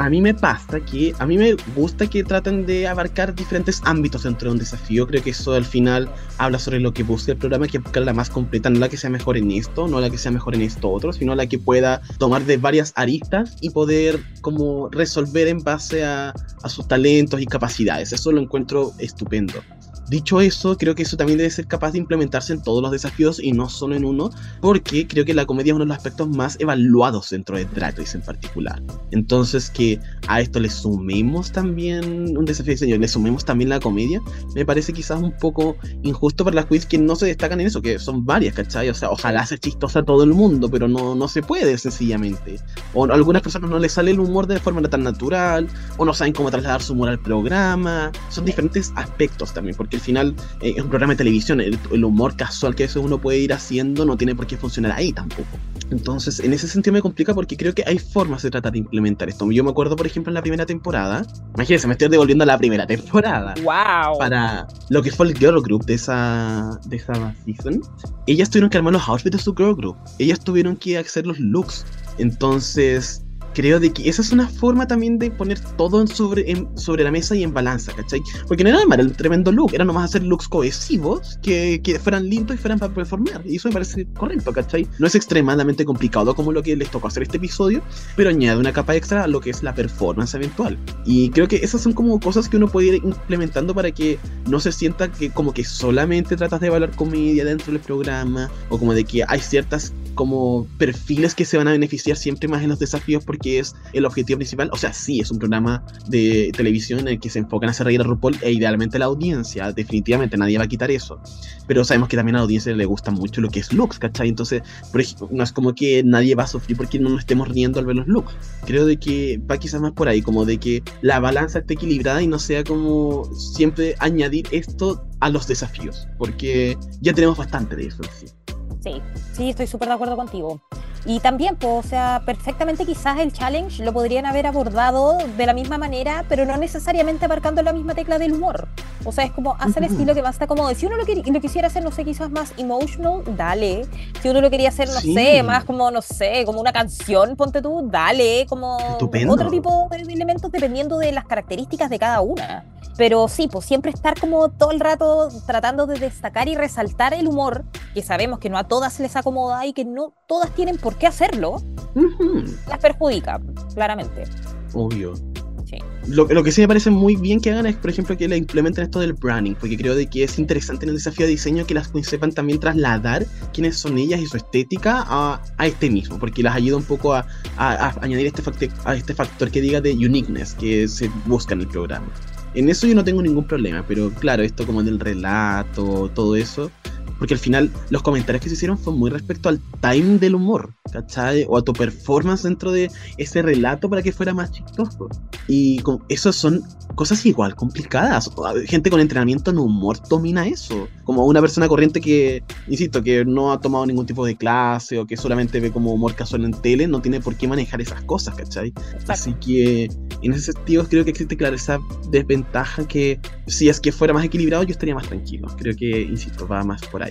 A mí me pasa que a mí me gusta que traten de abarcar diferentes ámbitos dentro de un desafío. Creo que eso al final habla sobre lo que busca el programa, que busca la más completa, no la que sea mejor en esto, no la que sea mejor en esto otro, sino la que pueda tomar de varias aristas y poder como resolver en base a, a sus talentos y capacidades. Eso lo encuentro estupendo. Dicho eso, creo que eso también debe ser capaz de implementarse en todos los desafíos y no solo en uno, porque creo que la comedia es uno de los aspectos más evaluados dentro de Race en particular. Entonces que a esto le sumemos también un desafío de diseño, le sumemos también la comedia, me parece quizás un poco injusto para las quiz que no se destacan en eso, que son varias, ¿cachai? O sea, ojalá sea chistosa todo el mundo, pero no, no se puede sencillamente. O a algunas personas no les sale el humor de forma tan natural, o no saben cómo trasladar su humor al programa. Son diferentes aspectos también, porque al final eh, es un programa de televisión, el, el humor casual que a veces uno puede ir haciendo no tiene por qué funcionar ahí tampoco. Entonces, en ese sentido me complica porque creo que hay formas de tratar de implementar esto. Yo me acuerdo, por ejemplo, en la primera temporada, imagínense, me estoy devolviendo a la primera temporada. ¡Wow! Para lo que fue el girl group de esa, de esa season, ellas tuvieron que armar los outfits de su girl group. Ellas tuvieron que hacer los looks. Entonces, creo de que esa es una forma también de poner todo sobre, en, sobre la mesa y en balanza, ¿cachai? Porque no era mal el tremendo look, era nomás hacer looks cohesivos que, que fueran lindos y fueran para performar. Y eso me parece correcto, ¿cachai? No es extremadamente complicado como lo que les tocó hacer este episodio, pero añade una capa extra a lo que es la performance eventual. Y creo que esas son como cosas que uno puede ir implementando para que no se sienta que como que solamente tratas de evaluar comedia dentro del programa o como de que hay ciertas como perfiles que se van a beneficiar siempre más en los desafíos porque es el objetivo principal. O sea, sí, es un programa de televisión en el que se enfocan a hacer reír a RuPaul e idealmente la audiencia. Definitivamente nadie va a quitar eso. Pero sabemos que también a la audiencia le gusta mucho lo que es looks, ¿cachai? Entonces, por ejemplo, no es como que nadie va a sufrir porque no nos estemos riendo al ver los looks. Creo de que va quizás más por ahí, como de que la balanza esté equilibrada y no sea como siempre añadir esto a los desafíos, porque ya tenemos bastante de eso. Sí. Sí, sí, estoy súper de acuerdo contigo. Y también, pues, o sea, perfectamente quizás el challenge lo podrían haber abordado de la misma manera, pero no necesariamente abarcando la misma tecla del humor. O sea, es como hacer el estilo que basta como si uno lo, lo, quisiera hacer, no sé, quizás más emotional, dale. Si uno lo quería hacer, no sí. sé, más como, no sé, como una canción, ponte tú, dale, como Estupendo. otro tipo de elementos dependiendo de las características de cada una. Pero sí, pues siempre estar como todo el rato tratando de destacar y resaltar el humor, que sabemos que no a todas les acomoda y que no todas tienen por qué hacerlo, Uh -huh. las perjudica, claramente. Obvio. Sí. Lo, lo, que sí me parece muy bien que hagan es, por ejemplo, que le implementen esto del branding, porque creo de que es interesante en el desafío de diseño que las sepan también trasladar quiénes son ellas y su estética a, a este mismo, porque las ayuda un poco a, a, a añadir este factor, a este factor que diga de uniqueness que se busca en el programa. En eso yo no tengo ningún problema, pero claro, esto como del relato, todo eso, porque al final los comentarios que se hicieron fue muy respecto al time del humor, ¿cachai? O a tu performance dentro de ese relato para que fuera más chistoso. Y eso son cosas igual complicadas. Gente con entrenamiento en humor domina eso. Como una persona corriente que, insisto, que no ha tomado ningún tipo de clase o que solamente ve como humor casual en tele, no tiene por qué manejar esas cosas, ¿cachai? Exacto. Así que en ese sentido creo que existe, claro, esa desventaja que si es que fuera más equilibrado yo estaría más tranquilo. Creo que, insisto, va más por ahí.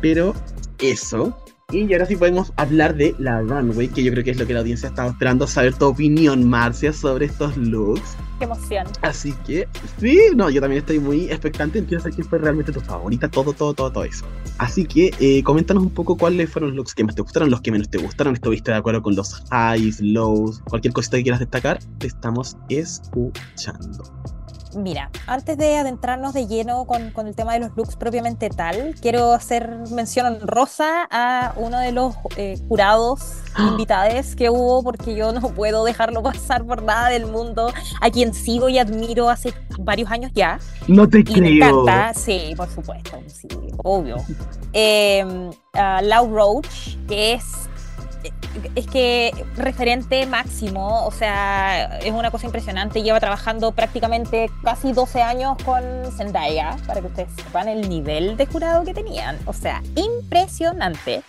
Pero eso. Y ahora sí podemos hablar de la runway, que yo creo que es lo que la audiencia estaba esperando saber tu opinión, Marcia, sobre estos looks. Qué emoción. Así que, sí, no, yo también estoy muy expectante. Quiero saber quién fue realmente tu favorita, todo, todo, todo, todo eso. Así que, eh, coméntanos un poco cuáles fueron los looks que más te gustaron, los que menos te gustaron. ¿Estuviste de acuerdo con los highs, lows? Cualquier cosita que quieras destacar, te estamos escuchando. Mira, antes de adentrarnos de lleno con, con, el tema de los looks propiamente tal, quiero hacer mención rosa a uno de los eh, jurados invitados que hubo, porque yo no puedo dejarlo pasar por nada del mundo, a quien sigo y admiro hace varios años ya. No te y creo. Me encanta, sí, por supuesto, sí, obvio. Eh, uh, Lau Roach, que es es que referente máximo, o sea, es una cosa impresionante. Lleva trabajando prácticamente casi 12 años con Zendaya, para que ustedes sepan el nivel de jurado que tenían. O sea, impresionante.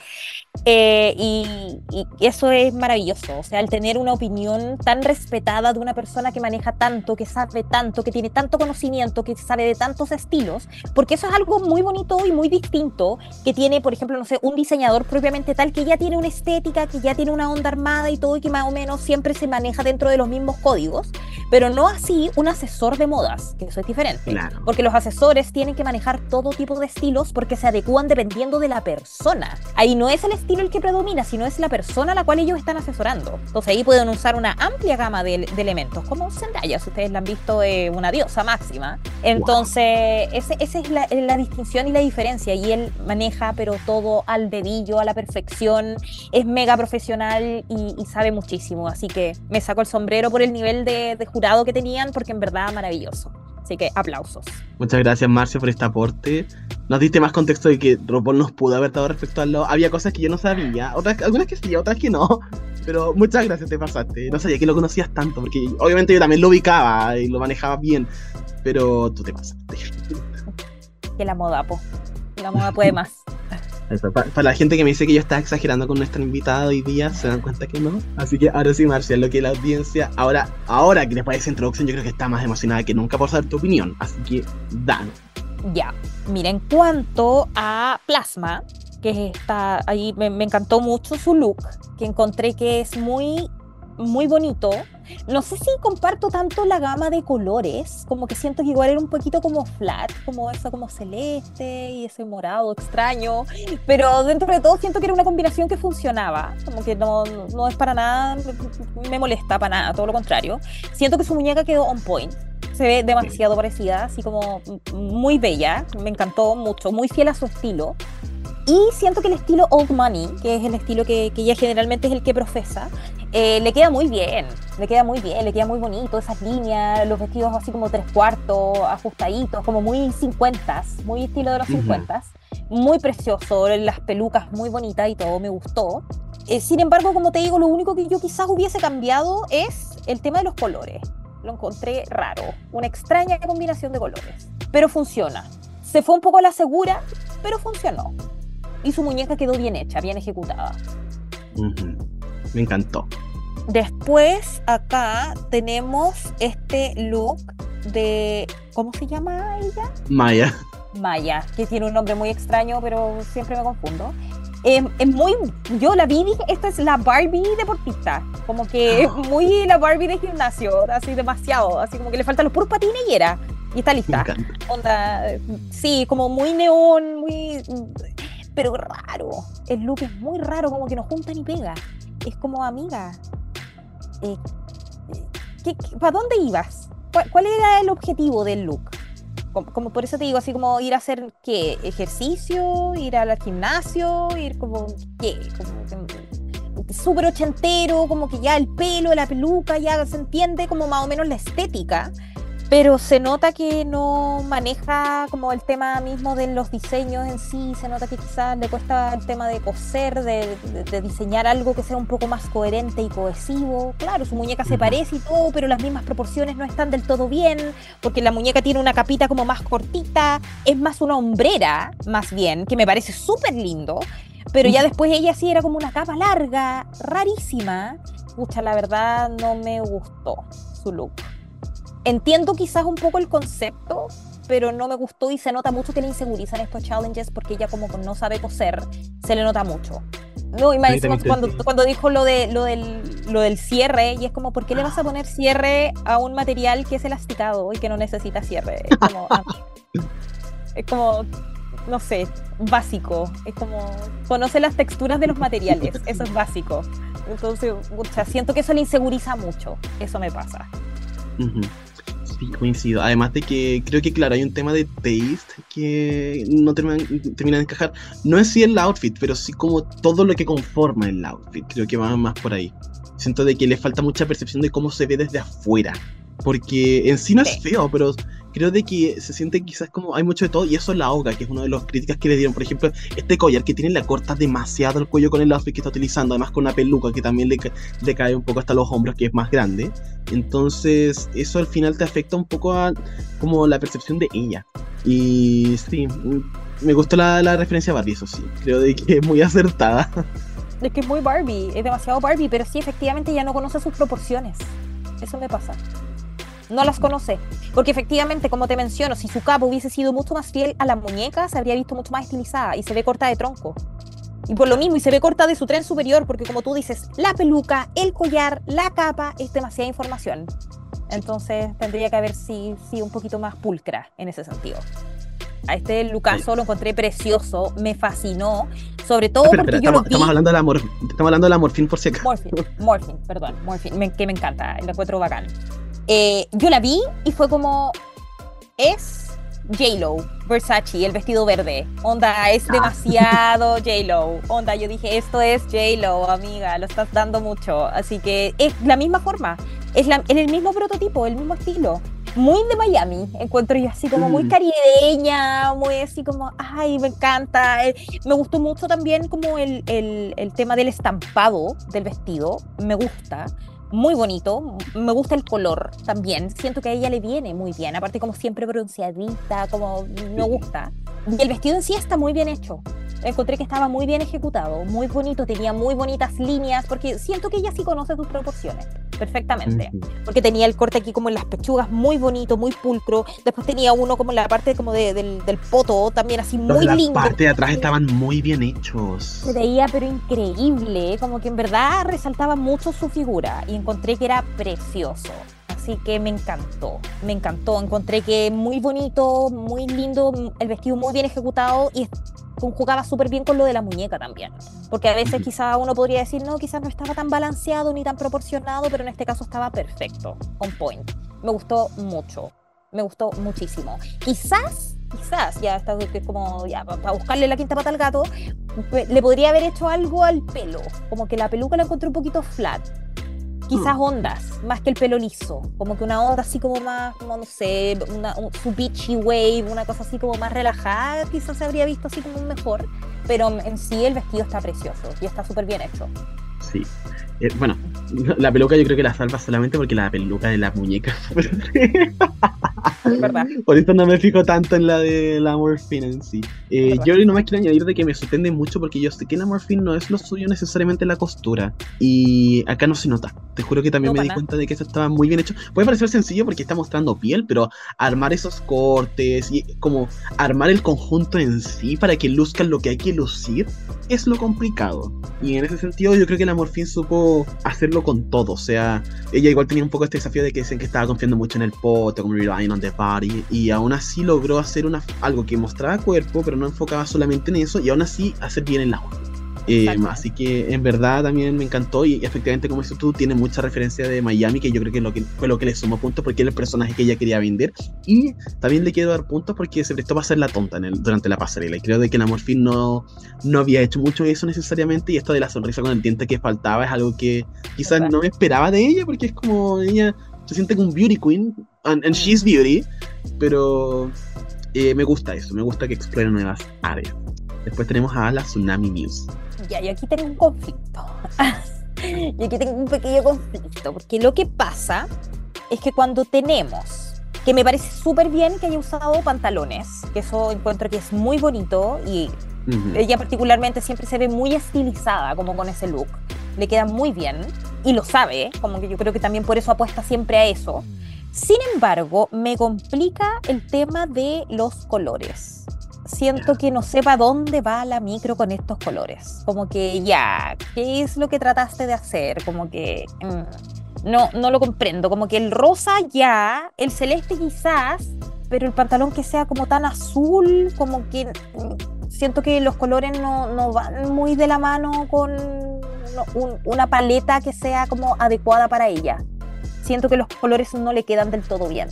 Eh, y, y, eso es maravilloso, o sea, el tener una opinión tan respetada de una persona que maneja tanto, que sabe tanto, que tiene tanto conocimiento, que sabe de tantos estilos, porque eso es algo muy bonito y muy distinto que tiene, por ejemplo, no sé, un diseñador propiamente tal que ya tiene una estética, que ya tiene una onda armada y todo, y que más o menos siempre se maneja dentro de los mismos códigos, pero no así un asesor de modas, que eso es diferente, claro. porque los asesores tienen que manejar todo tipo de estilos porque se adecúan dependiendo de la persona. Ahí no es el estilo el que predomina, sino es la persona a la cual ellos están asesorando. Entonces ahí pueden usar una amplia gama de, de elementos, como Zendaya, si ustedes la han visto, eh, una diosa máxima. Entonces, ese, esa es la, la, distinción y la diferencia. Y él maneja, pero todo al dedillo, a la perfección, es mega profesional y, y sabe muchísimo. Así que me saco el sombrero por el nivel de, de jurado que tenían, porque en verdad maravilloso. Así que aplausos. Muchas gracias, Marcio, por este aporte. Nos diste más contexto de que RuPaul nos pudo haber dado respecto a lo. Había cosas que yo no sabía, otras, algunas que sí, otras que no. Pero muchas gracias, te pasaste. No sabía que lo conocías tanto, porque obviamente yo también lo ubicaba y lo manejaba bien. Pero tú te pasaste. Que la moda, po. La moda puede más. Para, para, la gente que me dice que yo estaba exagerando con nuestra invitada hoy día, se dan cuenta que no. Así que ahora sí, Marcia, lo que la audiencia, ahora, ahora que de esa introducción, yo creo que está más emocionada que nunca por saber tu opinión. Así que, dan. Ya, mira, en cuanto a Plasma, que está ahí, me, me encantó mucho su look, que encontré que es muy muy bonito. No sé si comparto tanto la gama de colores, como que siento que igual era un poquito como flat, como eso como celeste y ese morado extraño, pero dentro de todo siento que era una combinación que funcionaba, como que no, no es para nada, me molesta para nada, todo lo contrario. Siento que su muñeca quedó on point, se ve demasiado parecida, así como muy bella, me encantó mucho, muy fiel a su estilo. Y siento que el estilo Old Money, que es el estilo que, que ella generalmente es el que profesa, eh, le queda muy bien, le queda muy bien, le queda muy bonito esas líneas, los vestidos así como tres cuartos, ajustaditos, como muy cincuentas, muy estilo de los cincuentas, uh -huh. muy precioso, las pelucas muy bonitas y todo, me gustó. Eh, sin embargo, como te digo, lo único que yo quizás hubiese cambiado es el tema de los colores. Lo encontré raro, una extraña combinación de colores, pero funciona. Se fue un poco a la segura, pero funcionó. Y su muñeca quedó bien hecha, bien ejecutada. Uh -huh. Me encantó. Después acá tenemos este look de... ¿Cómo se llama ella? Maya. Maya, que tiene un nombre muy extraño, pero siempre me confundo. Eh, es muy, yo la vi, dije, esta es la Barbie deportista, como que Ah. muy la Barbie de gimnasio, así demasiado, así como que le faltan los puros patines y era, y está lista. Onda, sí, como muy neón, muy, pero raro. El look es muy raro, como que no junta ni pega. Es como amiga. Eh, ¿qué- qué- ¿Para dónde ibas? ¿Cuál, era el objetivo del look? Como, por eso te digo, así como ir a hacer qué, ejercicio, ir al gimnasio, ir como qué, súper ochentero, como que ya el pelo, la peluca, ya se entiende como más o menos la estética, pero se nota que no maneja como el tema mismo de los diseños en sí, se nota que quizás le cuesta el tema de coser, de, de- de diseñar algo que sea un poco más coherente y cohesivo. Claro, su muñeca se parece y todo, pero las mismas proporciones no están del todo bien, porque la muñeca tiene una capita como más cortita, es más una hombrera, más bien, que me parece súper lindo, pero ya después ella sí era como una capa larga, rarísima. Pucha, la verdad no me gustó su look. Entiendo quizás un poco el concepto, pero no me gustó y se nota mucho que le insegurizan estos challenges porque ella como no sabe coser, se le nota mucho. No, y más Sí, cuando, cuando dijo lo, de, lo, del, lo del cierre, y es como, ¿por qué le vas a poner cierre a un material que es elasticado y que no necesita cierre? Es como, ah, es como no sé, básico. Es como, conoce las texturas de los materiales, eso es básico. Entonces, pucha, siento que eso le inseguriza mucho, eso me pasa. Ujú. Sí, coincido. Además de que creo que, claro, hay un tema de taste que no termina, termina de encajar. No es si el outfit, pero sí como todo lo que conforma el outfit. Creo que va más por ahí. Siento de que le falta mucha percepción de cómo se ve desde afuera. Porque en sí no es feo, pero creo de que se siente quizás como hay mucho de todo y eso la ahoga, que es una de las críticas que le dieron. Por ejemplo, este collar que tiene la corta demasiado el cuello con el outfit que está utilizando, además con una peluca que también le, le cae un poco hasta los hombros, que es más grande. Entonces, eso al final te afecta un poco a como la percepción de ella. Y sí, mm, me gustó la, la referencia a Barbie, eso sí. Creo de que es muy acertada. Es que es muy Barbie, es demasiado Barbie, pero sí, efectivamente ya no conoce sus proporciones. Eso me pasa. No las conoce. Porque efectivamente, como te menciono, si su capa hubiese sido mucho más fiel a la muñeca, se habría visto mucho más estilizada y se ve corta de tronco. Y por lo mismo, y se ve corta de su tren superior, porque como tú dices, la peluca, el collar, la capa, es demasiada información. Entonces tendría que haber sí, sí, un poquito más pulcra en ese sentido. A este Lucaso lo encontré precioso, me fascinó, sobre todo Espera, porque espera, yo estamos, lo vi. estamos hablando de la mor- estamos hablando de la morfín por si acaso. Morphin, Morphin, perdón, me- que me encanta, lo encuentro bacán. Eh, yo la vi y fue como, es J-Lo, Versace, el vestido verde. Onda, es demasiado J-Lo. Onda, yo dije, esto es J-Lo, amiga, lo estás dando mucho. Así que es la misma forma, es, la- es el mismo prototipo, el mismo estilo. Muy de Miami, encuentro yo así como muy Mm. caribeña, muy así como, ay, me encanta. Eh, me gustó mucho también como el, el- el tema del estampado del vestido, me gusta. Muy bonito, me gusta el color también, siento que a ella le viene muy bien, aparte como siempre bronceadita, como me gusta. Y el vestido en sí está muy bien hecho, encontré que estaba muy bien ejecutado, muy bonito, tenía muy bonitas líneas, porque siento que ella sí conoce sus proporciones perfectamente porque tenía el corte aquí como en las pechugas muy bonito, muy pulcro. Después tenía uno como en la parte como de- del, del poto, también así muy la lindo. parte de atrás estaban muy bien hechos. Se veía pero increíble, como que en verdad resaltaba mucho su figura y encontré que era precioso. Así que me encantó, me encantó. Encontré que muy bonito, muy lindo, el vestido muy bien ejecutado y conjugaba súper bien con lo de la muñeca también. Porque a veces quizá uno podría decir, no, quizás no estaba tan balanceado ni tan proporcionado, pero en este caso estaba perfecto, on point. Me gustó mucho, me gustó muchísimo. Quizás, quizás, ya está como, ya, para buscarle la quinta pata al gato, le podría haber hecho algo al pelo, como que la peluca la encontré un poquito flat. Quizás ondas, más que el pelo liso, como que una onda así como más, como no sé, una, un- su beachy wave, una cosa así como más relajada, quizás se habría visto así como mejor, pero en sí el vestido está precioso y está súper bien hecho. Sí. Eh, bueno, la peluca yo creo que la salva solamente porque la peluca de la muñeca. Es verdad. Por eso no me fijo tanto en la de la Morphine en sí. Eh, yo nomás quiero añadir de que me sorprende mucho porque yo sé que la Morphine no es lo suyo necesariamente la costura. Y acá no se nota. Te juro que también No, me di nada. cuenta de que esto estaba muy bien hecho. Puede parecer sencillo porque está mostrando piel, pero armar esos cortes y como armar el conjunto en sí para que luzca lo que hay que es lo complicado. Y en ese sentido yo creo que la Morphine supo hacerlo con todo. O sea, ella igual tenía un poco este desafío de que dicen que estaba confiando mucho en el pote, como relying on the body, y aún así logró hacer una, algo que mostraba cuerpo, pero no enfocaba solamente en eso, y aún así hacer bien el agua. Eh, así que en verdad también me encantó y efectivamente como dices tú tiene mucha referencia de Miami que yo creo que, lo que fue lo que le sumó puntos porque era el personaje que ella quería vender y también le quiero dar puntos porque se prestó para hacer la tonta en el- durante la pasarela y creo de que la Morfin no, no había hecho mucho eso necesariamente y esto de la sonrisa con el diente que faltaba es algo que quizás no me esperaba de ella porque es como ella se siente como un beauty queen and, and she's beauty pero eh, me gusta eso, me gusta que exploren nuevas áreas. Después tenemos a la Tsunami News. Ya, y aquí tengo un conflicto. y aquí tengo un pequeño conflicto, porque lo que pasa es que cuando tenemos, que me parece súper bien que haya usado pantalones, que eso encuentro que es muy bonito y Ujú. ella particularmente siempre se ve muy estilizada como con ese look, le queda muy bien y lo sabe, como que yo creo que también por eso apuesta siempre a eso. Sin embargo, me complica el tema de los colores. Siento que no sepa dónde va la micro con estos colores. Como que ya, ¿qué es lo que trataste de hacer? Como que mm, no, no lo comprendo. Como que el rosa ya, el celeste quizás, pero el pantalón que sea como tan azul, como que mm, siento que los colores no, no van muy de la mano con no, un- una paleta que sea como adecuada para ella. Siento que los colores no le quedan del todo bien.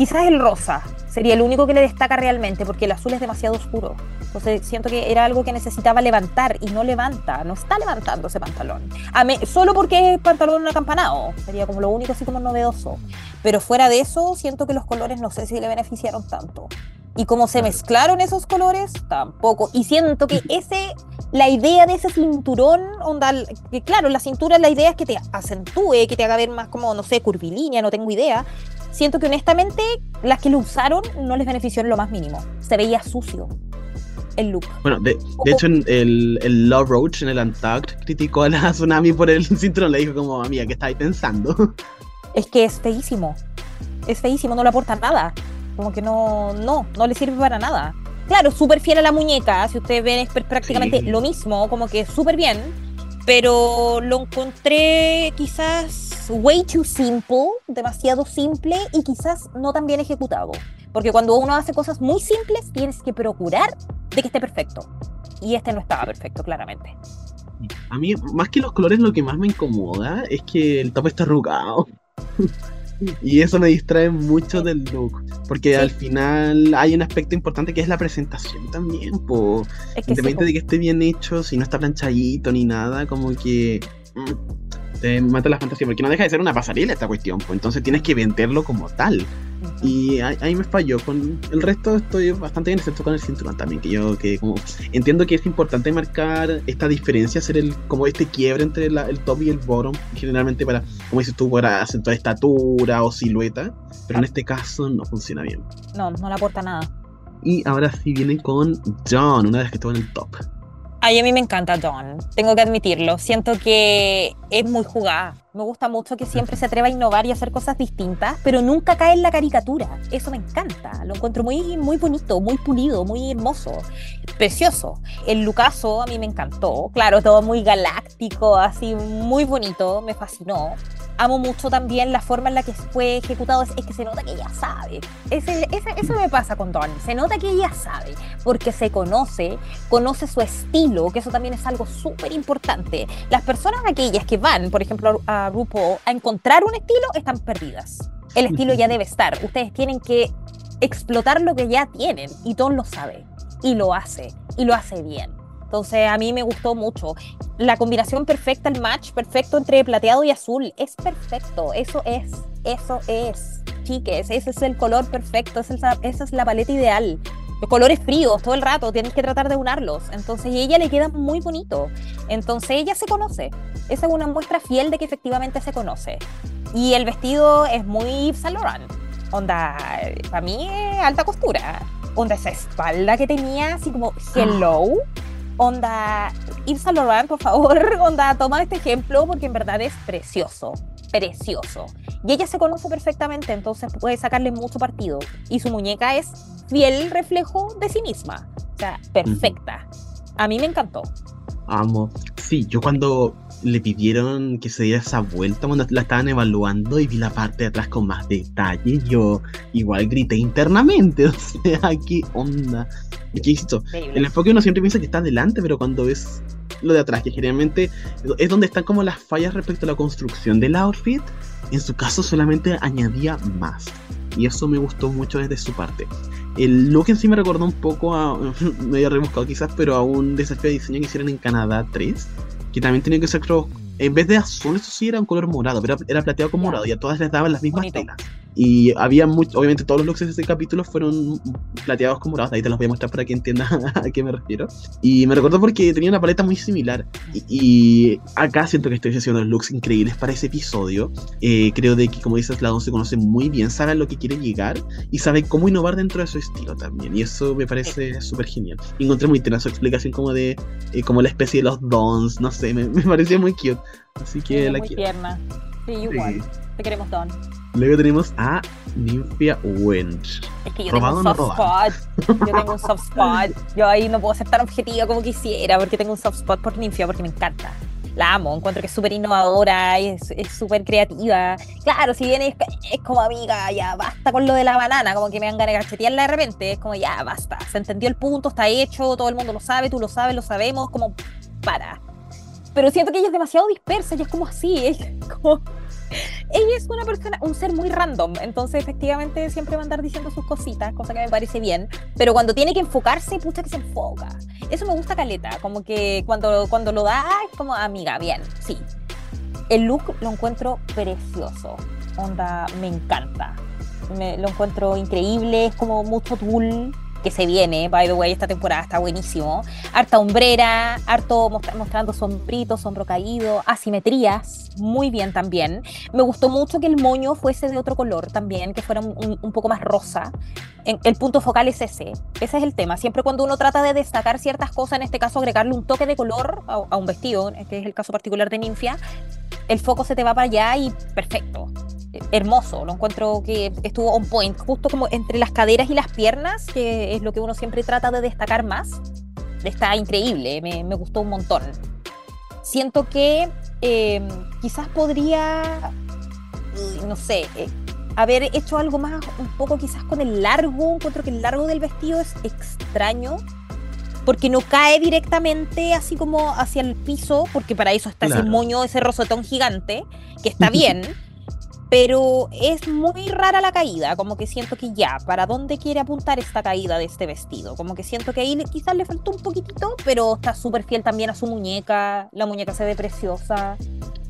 Quizás el rosa sería el único que le destaca realmente, porque el azul es demasiado oscuro. Entonces siento que era algo que necesitaba levantar y no levanta, no está levantando ese pantalón. A me- solo porque es pantalón acampanado, sería como lo único así como novedoso. Pero fuera de eso, siento que los colores no sé si le beneficiaron tanto. Y como se mezclaron esos colores, tampoco. Y siento que ese, la idea de ese cinturón, onda, que claro, la cintura la idea es que te acentúe, que te haga ver más como, no sé, curvilínea, no tengo idea. Siento que honestamente las que lo usaron no les benefició en lo más mínimo. Se veía sucio el look. Bueno, de, de hecho, en el, el Love Roach en el Untucked criticó a la Tsunami por el cinturón. Le dijo como, amiga, ¿qué estáis pensando? Es que es feísimo. Es feísimo, no le aporta nada. Como que no, no, no le sirve para nada. Claro, súper fiel a la muñeca. Si ustedes ven, es pr- prácticamente Sí. lo mismo, como que súper bien. Pero lo encontré quizás way too simple, demasiado simple y quizás no tan bien ejecutado. Porque cuando uno hace cosas muy simples, tienes que procurar de que esté perfecto. Y este no estaba perfecto, claramente. A mí, más que los colores, lo que más me incomoda es que el top está arrugado. y eso me distrae mucho del look. Porque Sí. al final hay un aspecto importante que es la presentación también. Po. Es que sí, de que esté bien hecho, si no está planchadito ni nada, como que mm, te mata la fantasía. Porque no deja de ser una pasarela esta cuestión. Pues entonces tienes que venderlo como tal. Y ahí, ahí me falló. Con el resto estoy bastante bien, excepto con el cinturón también. Que yo que como entiendo que es importante marcar esta diferencia, hacer el como este quiebre entre la- el top y el bottom. Generalmente para, como dices tú, para acentuar estatura o silueta. Pero en este caso no funciona bien. No, no le aporta nada. Y ahora sí viene con John, una vez que estuvo en el top. Ay, a mí me encanta Dawn, tengo que admitirlo. Siento que es muy jugada. Me gusta mucho que siempre se atreva a innovar y hacer cosas distintas, pero nunca cae en la caricatura. Eso me encanta. Lo encuentro muy, muy bonito, muy pulido, muy hermoso, precioso. El Lucaso a mí me encantó. Claro, todo muy galáctico, así muy bonito, me fascinó. Amo mucho también la forma en la que fue ejecutado. Es, es que se nota que ella sabe. Eso me pasa con Dawn. Se nota que ella sabe, porque se conoce, conoce su estilo, que eso también es algo súper importante. Las personas aquellas que van, por ejemplo, a RuPaul a encontrar un estilo, están perdidas. El estilo ya debe estar. Ustedes tienen que explotar lo que ya tienen y Tom lo sabe y lo hace y lo hace bien. Entonces a mí me gustó mucho. La combinación perfecta, el match perfecto entre plateado y azul, es perfecto. Eso es, eso es. Chiques, ese es el color perfecto, esa es la, esa es la paleta ideal. Los colores fríos todo el rato, tienes que tratar de unarlos. Entonces, ella le queda muy bonito. Entonces, ella se conoce. Esa es una muestra fiel de que efectivamente se conoce. Y el vestido es muy Yves Saint Laurent. Onda, para mí alta costura. Onda, esa espalda que tenía, así como hello. Onda, Yves Saint Laurent, por favor, onda, toma este ejemplo porque en verdad es precioso. Precioso. Y ella se conoce perfectamente, entonces puede sacarle mucho partido. Y su muñeca es fiel reflejo de sí misma. O sea, perfecta. A mí me encantó. Amo. Sí, yo cuando le pidieron que se diera esa vuelta, cuando la estaban evaluando y vi la parte de atrás con más detalle, yo igual grité internamente. O sea, ¿qué onda? Insisto, el enfoque uno siempre piensa que está adelante, pero cuando ves lo de atrás, que generalmente es donde están como las fallas respecto a la construcción del outfit, en su caso solamente añadía más. Y eso me gustó mucho desde su parte. El look en sí me recordó un poco a, medio rebuscado quizás, pero a un desafío de diseño que hicieron en Canadá 3, que también tenía que ser, en vez de azul, eso sí era un color morado, pero era plateado con morado y a todas les daban las mismas Bonito. telas. Y había mucho, obviamente todos los looks de ese capítulo fueron plateados con morados, ahí te los voy a mostrar para que entienda a qué me refiero. Y me recuerdo porque tenía una paleta muy similar. Y, y acá siento que estoy haciendo looks increíbles para ese episodio. Eh, creo de que, como dices, la 11 se conoce muy bien, sabe a lo que quiere llegar y sabe cómo innovar dentro de su estilo también. Y eso me parece súper genial. Y encontré muy tierna su explicación como de eh, como la especie de los dons, no sé, me, me parecía muy cute. Así que Ella la muy quiero. tierna. Sí, igual. Sí. Te queremos, Don. Luego tenemos a Nymphia Wench. Es que yo ¿Robado tengo un soft spot. Yo tengo un soft spot. Yo ahí no puedo ser tan objetiva como quisiera porque tengo un soft spot por Ninfia porque me encanta. La amo, encuentro que es súper innovadora, es súper creativa. Claro, si bien es, es como amiga, ya basta con lo de la banana, como que me dan ganas de cachetearla de repente, es como ya basta, se entendió el punto, está hecho, todo el mundo lo sabe, tú lo sabes, lo sabemos, como para. Pero siento que ella es demasiado dispersa, ella es como así, ella es como ella es una persona, un ser muy random, entonces efectivamente siempre va a andar diciendo sus cositas, cosa que me parece bien, pero cuando tiene que enfocarse, pucha que se enfoca. Eso me gusta Caleta, como que cuando, cuando lo da es como, amiga, bien, sí. El look lo encuentro precioso, onda, me encanta. Me, lo encuentro increíble, es como mucho tul que se viene, by the way, esta temporada está buenísimo. Harta hombrera, harto mostra- mostrando sombrito, sombro caído, asimetrías, muy bien también. Me gustó mucho que el moño fuese de otro color también, que fuera un- un poco más rosa. En- el punto focal es ese, ese es el tema. Siempre cuando uno trata de destacar ciertas cosas, en este caso agregarle un toque de color a, a un vestido, que es el caso particular de Ninfia, el foco se te va para allá y perfecto. Hermoso, lo encuentro que estuvo on point, justo como entre las caderas y las piernas, que es lo que uno siempre trata de destacar más. Está increíble, me, me gustó un montón. Siento que eh, quizás podría, no sé, eh, haber hecho algo más, un poco quizás con el largo, encuentro que el largo del vestido es extraño, porque no cae directamente así como hacia el piso, porque para eso está ese moño, ese rosetón gigante, que está bien, pero es muy rara la caída, como que siento que ya, ¿para dónde quiere apuntar esta caída de este vestido? Como que siento que ahí quizás le faltó un poquitito, pero está súper fiel también a su muñeca, la muñeca se ve preciosa,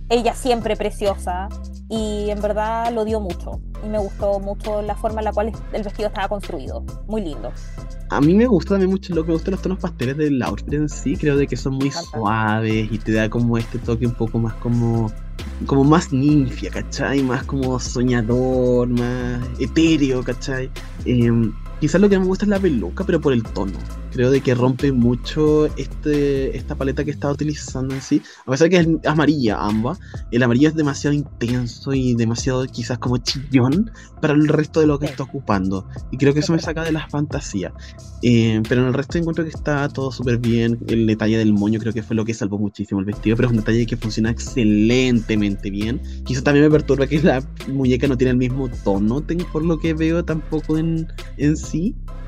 ella siempre preciosa, y en verdad lo dio mucho, y me gustó mucho la forma en la cual el vestido estaba construido, muy lindo. A mí me gusta también mucho lo que me gustan los tonos pasteles del outfit en sí. Creo de que son muy suaves y te da como este toque un poco más como. Como más ninfia, ¿cachai? Más como soñador, más etéreo, ¿cachai? Em, quizás lo que me gusta es la peluca, pero por el tono. Creo de que rompe mucho este, esta paleta que está utilizando en sí. A pesar que es amarilla ambas, el amarillo es demasiado intenso y demasiado quizás como chillón para el resto de lo que Sí. está ocupando. Y creo que Es eso me saca de la fantasía. Eh, pero en el resto encuentro que está todo súper bien. El detalle del moño creo que fue lo que salvó muchísimo el vestido, pero es un detalle que funciona excelentemente bien. Quizá también me perturba que la muñeca no tiene el mismo tono, por lo que veo tampoco en, en sí.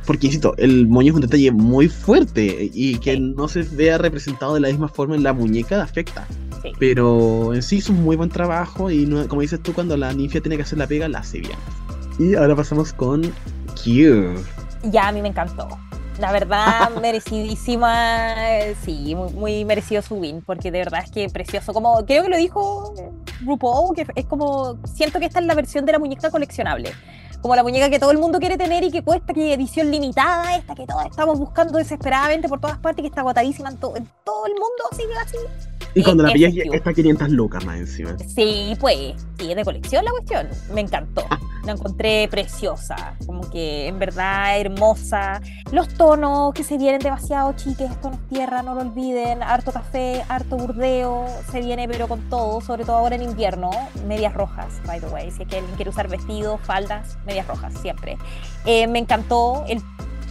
Porque, insisto, el moño es un detalle muy fuerte y que Sí. no se vea representado de la misma forma en la muñeca afecta. Sí. Pero en sí es un muy buen trabajo y no- como dices tú, cuando la ninfia tiene que hacer la pega, la hace bien. Y ahora pasamos con Q. Ya a mí me encantó. La verdad, merecidísima, eh, sí, muy, muy merecido su win, porque de verdad es que precioso. Como creo que lo dijo eh, RuPaul, que es como, siento que esta es la versión de la muñeca coleccionable. Como la muñeca que todo el mundo quiere tener y que cuesta, que edición limitada, esta que todos estamos buscando desesperadamente por todas partes, que está agotadísima en, to- en todo el mundo, así así. Y cuando la pillas está 500 lucas más encima. Sí, pues, sí, es de colección la cuestión. Me encantó. La encontré preciosa, como que en verdad hermosa. Los tonos que se vienen demasiado chiques, tonos tierra, no lo olviden. Harto café, harto burdeo, se viene pero con todo, sobre todo ahora en invierno. Medias rojas, by the way. Si es que alguien quiere usar vestidos, faldas, medias rojas, siempre. Eh, me encantó el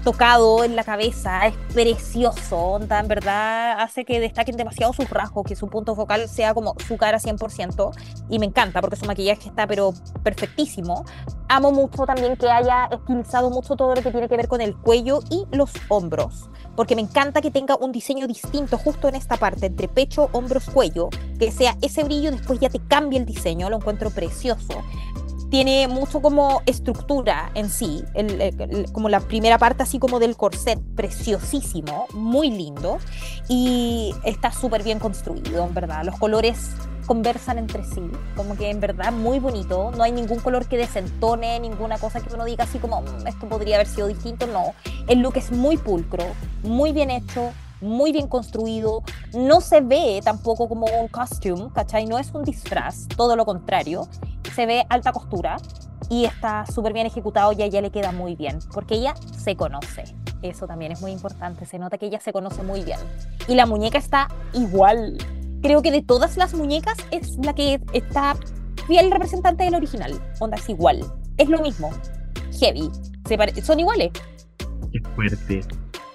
tocado en la cabeza, es precioso, onda, en verdad hace que destaquen demasiado sus rasgos, que su punto focal sea como su cara 100%, y me encanta porque su maquillaje está pero perfectísimo. Amo mucho también que haya estilizado mucho todo lo que tiene que ver con el cuello y los hombros, porque me encanta que tenga un diseño distinto justo en esta parte, entre pecho, hombros, cuello, que sea ese brillo, después ya te cambia el diseño, lo encuentro precioso tiene mucho como estructura en sí, el- el- como la primera parte así como del corset, preciosísimo, muy lindo y está súper bien construido, en verdad. Los colores conversan entre sí, como que en verdad muy bonito, no hay ningún color que desentone, ninguna cosa que uno diga así como "Mm, esto podría haber sido distinto, no. El look es muy pulcro, muy bien hecho, muy bien construido, no se ve tampoco como un costume, ¿cachai? No es un disfraz, todo lo contrario, se ve alta costura y está súper bien ejecutado y a ella le queda muy bien, porque ella se conoce. Eso también es muy importante, se nota que ella se conoce muy bien. Y la muñeca está igual. Creo que de todas las muñecas es la que está fiel representante del original. Onda es igual. Es lo mismo. Heavy. Se son iguales. Qué fuerte.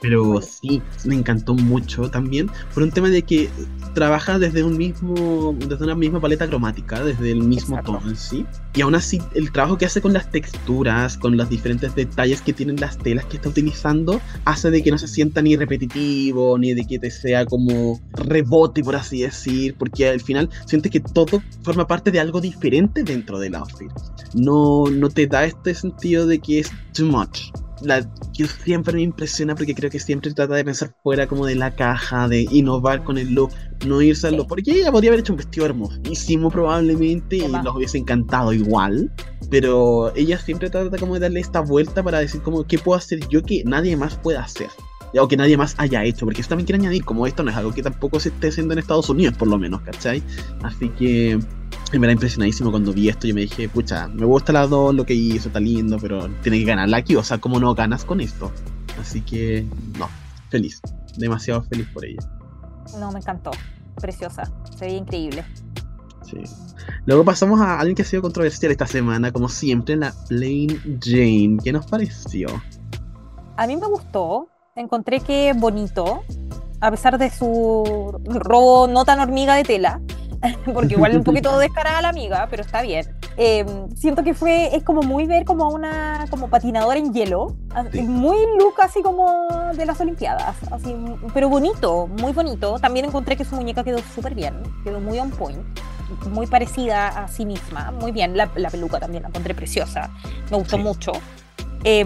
Pero sí, me encantó mucho también por un tema de que trabaja desde un mismo, desde una misma paleta cromática, desde el mismo Exacto. tono en sí. Y aún así, el trabajo que hace con las texturas, con los diferentes detalles que tienen las telas que está utilizando, hace de que no se sienta ni repetitivo, ni de que te sea como rebote, por así decir, porque al final sientes que todo forma parte de algo diferente dentro del outfit. No, no te da este sentido de que es too much la que siempre me impresiona porque creo que siempre trata de pensar fuera como de la caja, de innovar con el look, no irse a lo... Sí. Porque ella podría haber hecho un vestido hermosísimo probablemente y los hubiese encantado igual, pero ella siempre trata como de darle esta vuelta para decir como qué puedo hacer yo que nadie más pueda hacer. O que nadie más haya hecho, porque eso también quiero añadir, como esto no es algo que tampoco se esté haciendo en Estados Unidos, por lo menos, ¿cachai? Así que me era impresionadísimo cuando vi esto. Yo me dije, pucha, me gusta las dos, lo que hizo, está lindo, pero tiene que ganarla aquí. O sea, ¿cómo no ganas con esto? Así que, no, feliz. Demasiado feliz por ella. No, me encantó. Preciosa. Se ve increíble. Sí. Luego pasamos a alguien que ha sido controversial esta semana, como siempre, la Plain Jane. ¿Qué nos pareció? A mí me gustó. Encontré que bonito. A pesar de su robo no tan hormiga de tela. porque igual un poquito descarada la amiga, pero está bien. Eh, siento que fue, es como muy ver como una como patinadora en hielo, Sí. muy look así como de las Olimpiadas, así, pero bonito, muy bonito. También encontré que su muñeca quedó súper bien, quedó muy on point, muy parecida a sí misma, muy bien. La, la peluca también la encontré preciosa, me gustó Sí. mucho. Eh,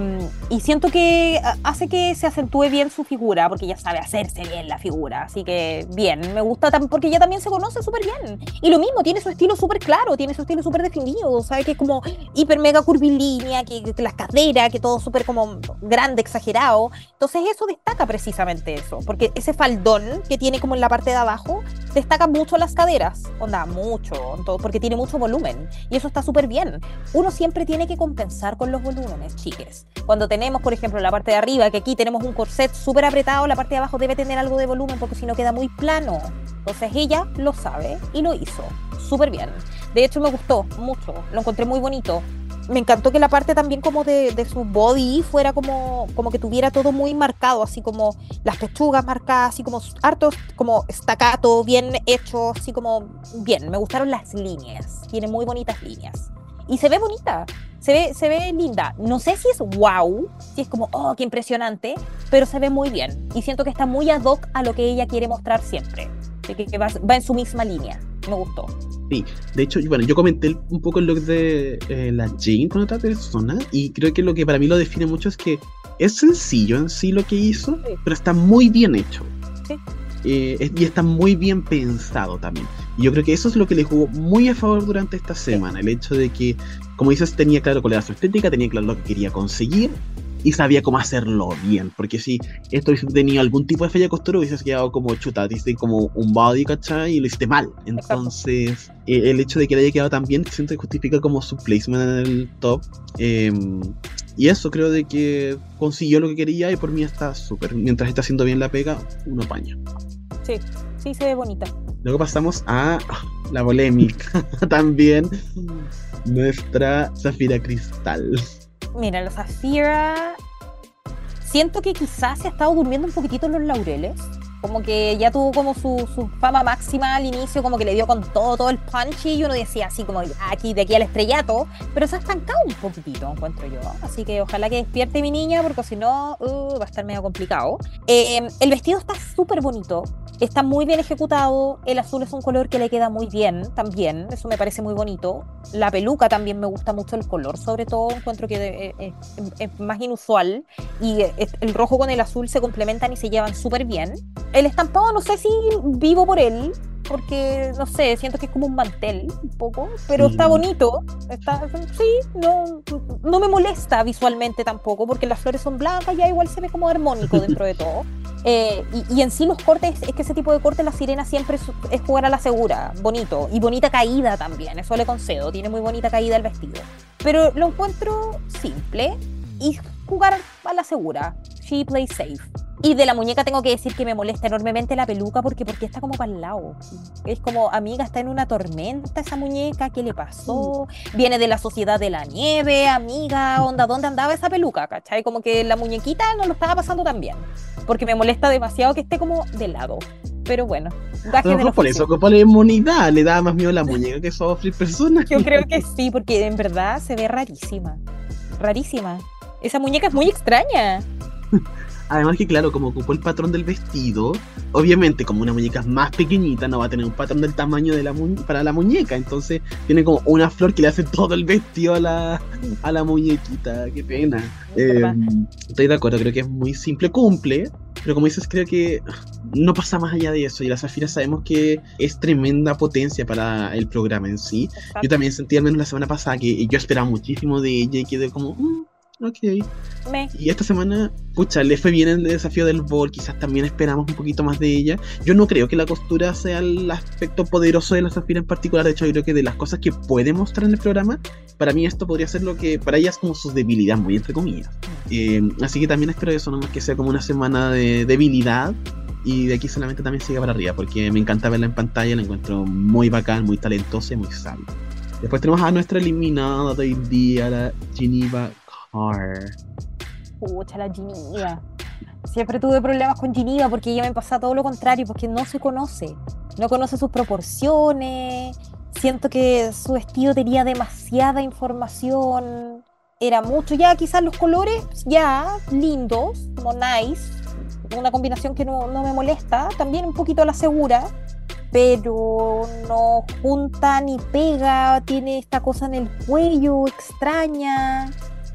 y siento que a- hace que se acentúe bien su figura, porque ella sabe hacerse bien la figura. Así que bien, me gusta porque ella también se conoce súper bien. Y lo mismo, tiene su estilo súper claro, tiene su estilo súper definido, ¿sabe? Que es como hiper mega curvilínea, que, que las caderas, que todo súper como grande, exagerado. Entonces eso destaca precisamente eso, porque ese faldón que tiene como en la parte de abajo destaca mucho las caderas, onda, mucho, porque tiene mucho volumen. Y eso está súper bien uno siempre tiene que compensar con los volúmenes, chiques. Cuando tenemos, por ejemplo, la parte de arriba, que aquí tenemos un corset súper apretado, la parte de abajo debe tener algo de volumen porque si no queda muy plano. Entonces ella lo sabe y lo hizo súper bien. De hecho, me gustó mucho, lo encontré muy bonito. Me encantó que la parte también como de, su body fuera como, como que tuviera todo muy marcado, así como las pechugas marcadas, así como hartos, como estacato, bien hecho, así como bien. Me gustaron las líneas, tiene muy bonitas líneas y se ve bonita, se ve, se ve linda. No sé si es wow, si es como, oh, qué impresionante, pero se ve muy bien. Y siento que está muy ad hoc a lo que ella quiere mostrar siempre. Que, que- que va, va en su misma línea. Me gustó. De hecho, bueno, yo comenté un poco el look de eh, la Jane con otra persona y creo que lo que para mí lo define mucho es que es sencillo en sí lo que hizo, Sí. pero está muy bien hecho. Sí. Eh, y está muy bien pensado también. Y yo creo que eso es lo que le jugó muy a favor durante esta semana. El hecho de que, como dices, tenía claro cuál era su estética, tenía claro lo que quería conseguir y sabía cómo hacerlo bien. Porque si esto hubiese tenido algún tipo de falla de costura, hubieses quedado como chuta, diste como un body, ¿cachai? Y lo hiciste mal. Entonces, eh, el hecho de que le haya quedado tan bien, siento que justifica como su placement en el top. Eh, y eso creo de que consiguió lo que quería y por mí está súper. Mientras está haciendo bien la pega, uno paña. Sí, sí se ve bonita. Luego pasamos a la polémica. También nuestra Zafira Cristal. Mira, la Zafira. Siento que quizás se ha estado durmiendo un poquitito en los laureles. Como que ya tuvo como su, su fama máxima al inicio, como que le dio con todo, todo el punch y uno decía así como "Ya, aquí, de aquí al estrellato, pero se ha estancado un poquitito, encuentro yo. Así que ojalá que despierte mi niña, porque si no, uh, va a estar medio complicado. Eh, el vestido está súper bonito, está muy bien ejecutado, el azul es un color que le queda muy bien también, eso me parece muy bonito. La peluca también me gusta mucho el color, sobre todo encuentro que eh, eh, es más inusual y eh, el rojo con el azul se complementan y se llevan súper bien. El estampado no sé si vivo por él, porque no sé, siento que es como un mantel un poco, pero Sí. está bonito. Está, sí, no, no me molesta visualmente tampoco, porque las flores son blancas, ya igual se ve como armónico dentro de todo. Eh, y, y en sí los cortes, es que ese tipo de cortes la sirena siempre es, es jugar a la segura, bonito. Y bonita caída también, eso le concedo, tiene muy bonita caída el vestido. Pero lo encuentro simple y jugar a la segura. She plays safe. Y de la muñeca tengo que decir que me molesta enormemente la peluca porque, porque está como para el lado. Es como, amiga, está en una tormenta esa muñeca, ¿qué le pasó? Viene de la sociedad de la nieve, amiga, onda, ¿dónde andaba esa peluca? ¿Cachai? Como que la muñequita no lo estaba pasando tan bien. Porque me molesta demasiado que esté como de lado. Pero bueno, A gajes de mejor por eso, por la inmunidad, le daba más miedo a la muñeca que sufrir personas. Yo creo que sí, porque en verdad se ve rarísima. Rarísima. Esa muñeca es muy extraña. Además que claro, como ocupó el patrón del vestido, obviamente como una muñeca es más pequeñita no va a tener un patrón del tamaño de la para la muñeca, entonces tiene como una flor que le hace todo el vestido a la, a la muñequita, qué pena. Eh, verdad. estoy de acuerdo, creo que es muy simple, cumple, pero como dices, creo que no pasa más allá de eso, y la Zafira sabemos que es tremenda potencia para el programa en sí. Yo también sentí al menos la semana pasada que yo esperaba muchísimo de ella y quedé como, "Mm, ok. Me- Y esta semana, pucha, le fue bien el desafío del bol, quizás también esperamos un poquito más de ella. Yo no creo que la costura sea el aspecto poderoso de la Zafira en particular, de hecho yo creo que de las cosas que puede mostrar en el programa, para mí esto podría ser lo que para ella es como su debilidad, muy entre comillas. Eh, así que también espero eso, nomás que sea como una semana de debilidad y de aquí solamente también siga para arriba, porque me encanta verla en pantalla, la encuentro muy bacán, muy talentosa y muy sabia. Después tenemos a nuestra eliminada de hoy día, la Geneva La Giniva. Siempre tuve problemas con Giniva porque ella me pasa todo lo contrario, porque no se conoce. no conoce sus proporciones, siento que su vestido tenía demasiada información, era mucho, ya quizás los colores, ya, lindos, como nice, una combinación que no, no me molesta, también un poquito la segura, pero no junta ni pega, tiene esta cosa en el cuello extraña.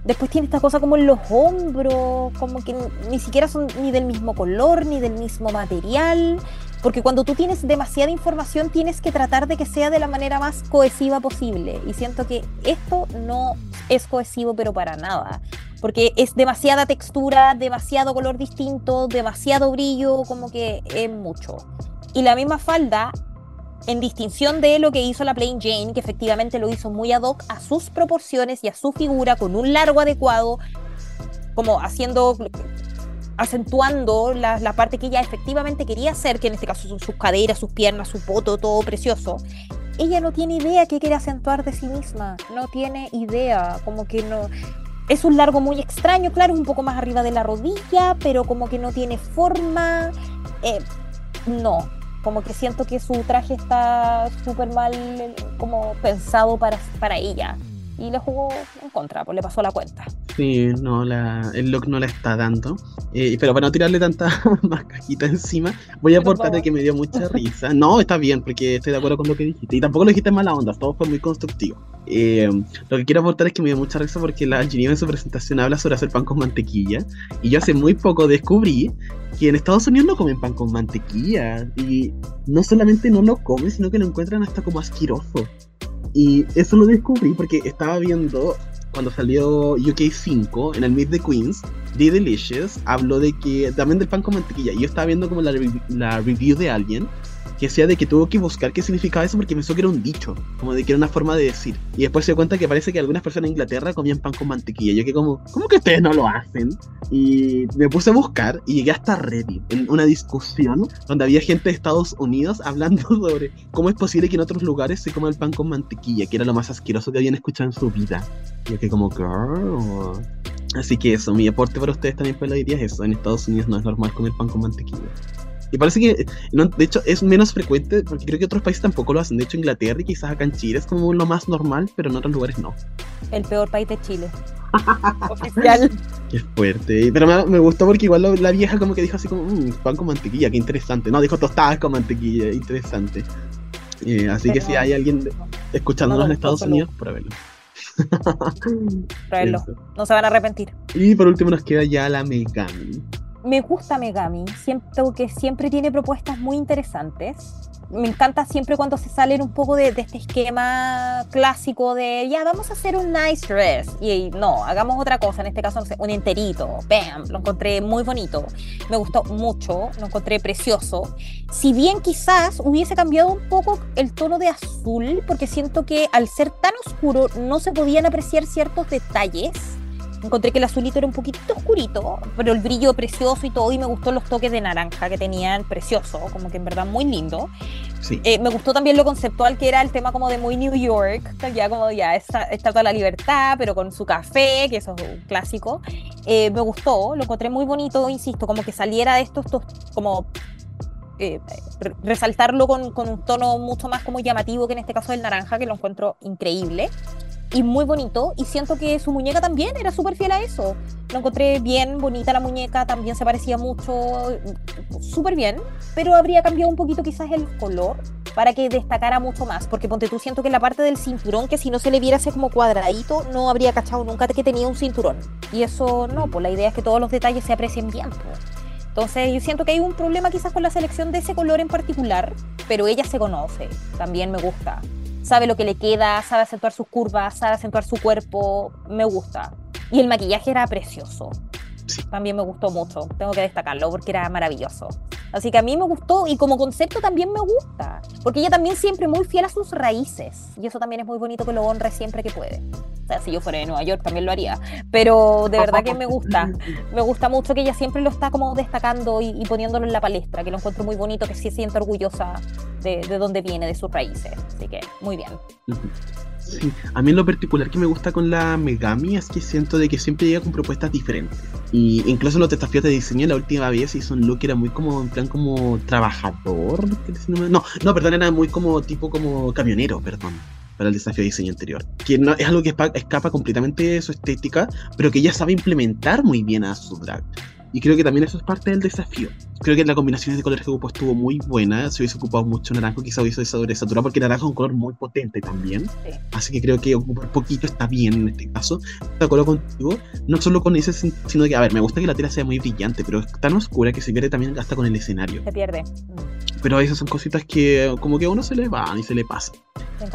Después tiene esta cosa como en los hombros, como que ni siquiera son ni del mismo color, ni del mismo material. Porque cuando tú tienes demasiada información tienes que tratar de que sea de la manera más cohesiva posible. Y siento que esto no es cohesivo pero para nada. Porque es demasiada textura, demasiado color distinto, demasiado brillo, como que es mucho. Y la misma falda, en distinción de lo que hizo la Plain Jane, que efectivamente lo hizo muy ad hoc a sus proporciones y a su figura, con un largo adecuado, como haciendo acentuando la, parte que ella efectivamente quería hacer, que en este caso son sus caderas, sus piernas, su poto, todo precioso. Ella no tiene idea qué quiere acentuar de sí misma, no tiene idea, como que no... Es un largo muy extraño, claro, un poco más arriba de la rodilla, pero como que no tiene forma. Eh, no, como que siento que su traje está súper mal como pensado para, para ella y le jugó en contra, pues le pasó la cuenta. Sí, no, la, el look no la está dando. Eh, pero para no tirarle tanta más cajita encima, voy a aportar de que me dio mucha risa. No, está bien, porque estoy de acuerdo con lo que dijiste. Y tampoco lo dijiste en mala onda, todo fue muy constructivo. Eh, lo que quiero aportar es que me dio mucha risa porque la Geneva en su presentación habla sobre hacer pan con mantequilla. Y yo hace muy poco descubrí que en Estados Unidos no comen pan con mantequilla. Y no solamente no lo comen, sino que lo encuentran hasta como asqueroso. Y eso lo descubrí porque estaba viendo cuando salió UK 5 en el Meet the Queens, The Delicious habló de que también del pan con mantequilla. Yo estaba viendo como la, la review de alguien que decía de que tuvo que buscar qué significaba eso porque pensó que era un dicho, como de que era una forma de decir. Y después se dio cuenta que parece que algunas personas en Inglaterra comían pan con mantequilla. Yo que como, ¿cómo que ustedes no lo hacen? Y me puse a buscar y llegué hasta Reddit, en una discusión donde había gente de Estados Unidos hablando sobre cómo es posible que en otros lugares se coma el pan con mantequilla, que era lo más asqueroso que habían escuchado en su vida. Yo que como, girl. Así que eso, mi aporte para ustedes también fue la diría es eso. En Estados Unidos no es normal comer pan con mantequilla. Y parece que, no, de hecho, es menos frecuente porque creo que otros países tampoco lo hacen. De hecho, Inglaterra y quizás acá en Chile es como lo más normal, pero en otros lugares no. El peor país de Chile. Oficial. Qué fuerte. Pero me, me, gustó porque igual la, la, vieja como que dijo así como, mmm, pan con mantequilla, qué interesante. No, dijo tostadas con mantequilla, interesante. Eh, así pero que si hay alguien escuchándonos no, en Estados Unidos, pruébelo. Pruébenlo. No se van a arrepentir. Y por último nos queda ya la Megami me gusta Megami, siento que siempre tiene propuestas muy interesantes. Me encanta siempre cuando se salen un poco de, este esquema clásico de ya vamos a hacer un nice dress y no, hagamos otra cosa, en este caso no un enterito, bam, lo encontré muy bonito, me gustó mucho, lo encontré precioso. Si bien quizás hubiese cambiado un poco el tono de azul, porque siento que al ser tan oscuro no se podían apreciar ciertos detalles encontré que el azulito era un poquito oscurito, pero el brillo precioso y todo, y me gustó los toques de naranja que tenían, precioso, como que en verdad muy lindo. Sí. Eh, me gustó también lo conceptual que era el tema como de muy New York, ya como ya está, está toda la libertad, pero con su café, que eso es un clásico. Eh, me gustó, lo encontré muy bonito, insisto, como que saliera de estos, estos como eh, resaltarlo con, con, un tono mucho más como llamativo que en este caso el naranja, que lo encuentro increíble y muy bonito. Y siento que su muñeca también era súper fiel a eso. Lo encontré bien, bonita la muñeca, también se parecía mucho, súper bien, pero habría cambiado un poquito quizás el color para que destacara mucho más. Porque ponte tú, siento que la parte del cinturón, que si no se le viera así como cuadradito, no habría cachado nunca que tenía un cinturón. Y eso no, pues la idea es que todos los detalles se aprecien bien. Pues. Entonces yo siento que hay un problema quizás con la selección de ese color en particular, pero ella se conoce, también me gusta sabe lo que le queda, sabe acentuar sus curvas, sabe acentuar su cuerpo, me gusta. Y el maquillaje era precioso. También me gustó mucho, tengo que destacarlo porque era maravilloso. Así que a mí me gustó y como concepto también me gusta, porque ella también siempre muy fiel a sus raíces y eso también es muy bonito que lo honre siempre que puede. O sea, si yo fuera de Nueva York también lo haría, pero de verdad que me gusta. Me gusta mucho que ella siempre lo está como destacando y, y poniéndolo en la palestra, que lo encuentro muy bonito, que se siente orgullosa de, de dónde viene, de sus raíces. Así que muy bien. Sí, a mí en lo particular que me gusta con la Megami es que siento de que siempre llega con propuestas diferentes. Y incluso los desafíos de diseño la última vez hizo un look que era muy como en plan como trabajador. No, no, perdón, era muy como tipo como camionero, perdón para el desafío de diseño interior. Que no, es algo que escapa completamente de su estética, pero que ella sabe implementar muy bien a su drag. Y creo que también eso es parte del desafío. Creo que la combinación de colores que ocupó estuvo muy buena. Se hubiese ocupado mucho naranjo, quizá hubiese sobresaturado, porque naranjo es un color muy potente también. Así que creo que ocupar poquito está bien en este caso. De acuerdo contigo, no solo con ese, sino que, a ver, me gusta que la tela sea muy brillante, pero es tan oscura que se pierde también hasta con el escenario. Se pierde. Mm. Pero esas son cositas que como que a uno se le van y se le pasa.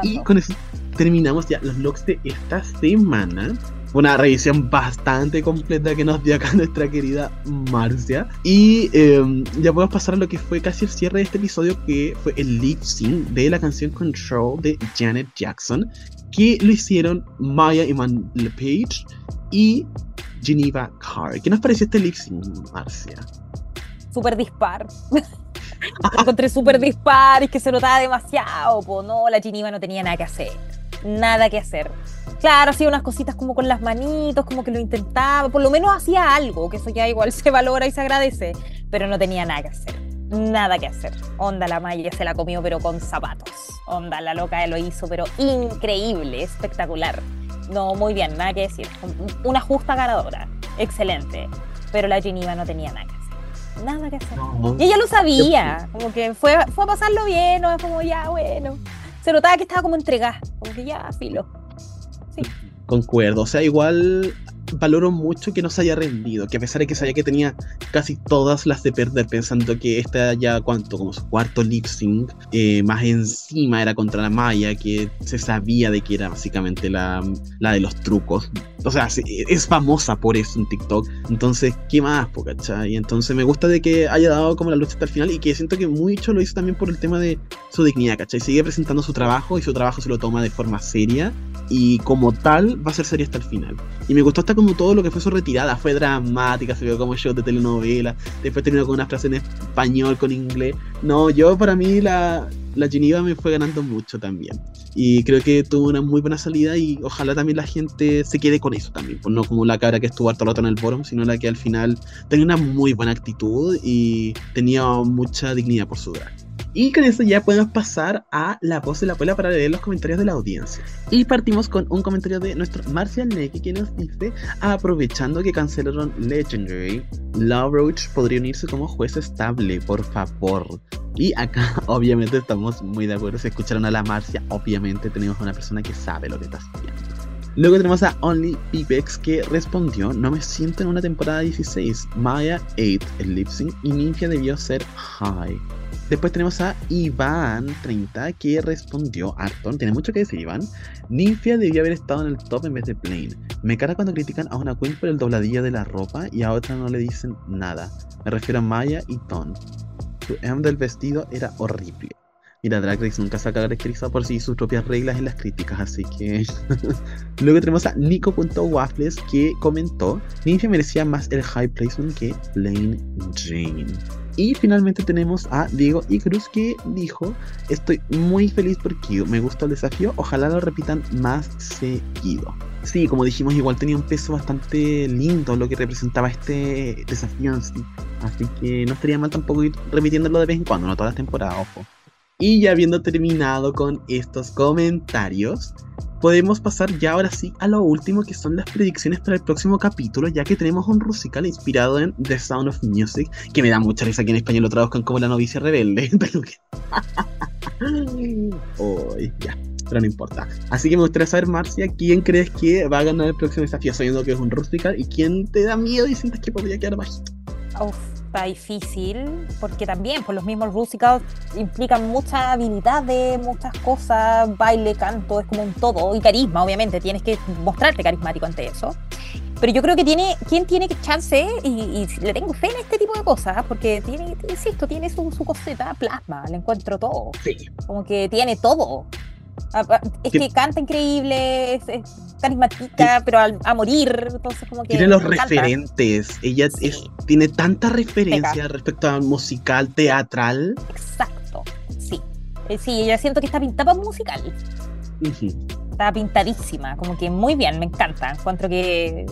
Y con eso terminamos ya los looks de esta semana una revisión bastante completa que nos dio acá nuestra querida Marcia. Y em, ya podemos pasar a lo que fue casi el cierre de este episodio, que fue el lip sync de la canción Control de Janet Jackson, que lo hicieron Maya Iman LePage y Geneva Carr. ¿Qué nos pareció este lip sync, Marcia? Súper dispar. encontré súper dispar y que se notaba demasiado. Po. No, la Geneva no tenía nada que hacer. Nada que hacer. Claro, hacía unas cositas como con las manitos, como que lo intentaba, por lo menos hacía algo, que eso ya igual se valora y se agradece, pero no tenía nada que hacer, nada que hacer. Onda, la Maya se la comió, pero con zapatos. Onda, la loca lo hizo, pero increíble, espectacular. No, muy bien, nada que decir. Una justa ganadora, excelente. Pero la Geneva no tenía nada que hacer. Nada que hacer. Y ella lo sabía, como que fue, fue a pasarlo bien, ¿no? Como ya, bueno. Se notaba que estaba como entregada, como que ya, filo. Concuerdo, o sea, igual valoro mucho que no se haya rendido, que a pesar de que sabía que tenía casi todas las de perder, pensando que esta ya, ¿cuánto? Como su cuarto lip sync, eh, más encima era contra la Maya, que se sabía de que era básicamente la, la de los trucos. O sea, es famosa por eso en TikTok. Entonces, ¿qué más, Y Entonces me gusta de que haya dado como la lucha hasta el final y que siento que mucho lo hizo también por el tema de su dignidad, ¿cachai? Sigue presentando su trabajo y su trabajo se lo toma de forma seria y como tal va a ser seria hasta el final. Y me gustó hasta como todo lo que fue su retirada, fue dramática, se vio como show de telenovela, después terminó con una frase en español, con inglés. No, yo para mí la, la Geneva me fue ganando mucho también. Y creo que tuvo una muy buena salida y ojalá también la gente se quede con eso también. Pues no como la cara que estuvo harto rato en el forum, sino la que al final tenía una muy buena actitud y tenía mucha dignidad por su drag. Y con eso ya podemos pasar a la voz de la abuela para leer los comentarios de la audiencia. Y partimos con un comentario de nuestro Marcial Neki que nos dice, aprovechando que cancelaron Legendary, Love Roach podría unirse como juez estable, por favor. Y acá obviamente estamos muy de acuerdo, si escucharon a la Marcia, obviamente tenemos una persona que sabe lo que está haciendo. Luego tenemos a Only Pipex que respondió, no me siento en una temporada 16, Maya 8 el lip sync y Ninja debió ser High. Después tenemos a Iván30 que respondió, Arton, tiene mucho que decir Iván, Ninfia debió haber estado en el top en vez de Plain. Me cara cuando critican a una queen por el dobladillo de la ropa y a otra no le dicen nada. Me refiero a Maya y Ton. Su M del vestido era horrible. Y la Drag Race nunca se ha caracterizado por sí sus propias reglas en las críticas, así que... Luego tenemos a Nico.waffles que comentó, Ninfia merecía más el high placement que Plain Jane. Y finalmente tenemos a Diego Cruz que dijo, estoy muy feliz porque me gustó el desafío, ojalá lo repitan más seguido. Sí, como dijimos, igual tenía un peso bastante lindo lo que representaba este desafío Así que no estaría mal tampoco ir repitiéndolo de vez en cuando, no todas las temporadas, ojo. Y ya habiendo terminado con estos comentarios, podemos pasar ya ahora sí a lo último que son las predicciones para el próximo capítulo, ya que tenemos un musical inspirado en The Sound of Music, que me da mucha risa que en español lo traduzcan como La novicia rebelde. Uy, ya, pero no importa. Así que me gustaría saber, Marcia, ¿quién crees que va a ganar el próximo desafío sabiendo que es un musical? ¿Y quién te da miedo y sientes que podría quedar bajito? Uf, está difícil, porque también pues, los mismos musicals implican mucha habilidad de muchas cosas, baile, canto, es como un todo, y carisma, obviamente, tienes que mostrarte carismático ante eso. Pero yo creo que tiene, ¿quién tiene chance? Y, le tengo fe en este tipo de cosas, porque tiene, insisto, tiene su, su coseta, plasma, le encuentro todo. Sí. Como que tiene todo. Es que canta increíble, es, carismática, pero a, morir, entonces como que... Tiene los referentes, ella es, tiene tanta referencia respecto al musical, teatral. Exacto, sí. Eh, sí, ella siento que está pintada musical. Está pintadísima, como que muy bien, me encanta. Encuentro que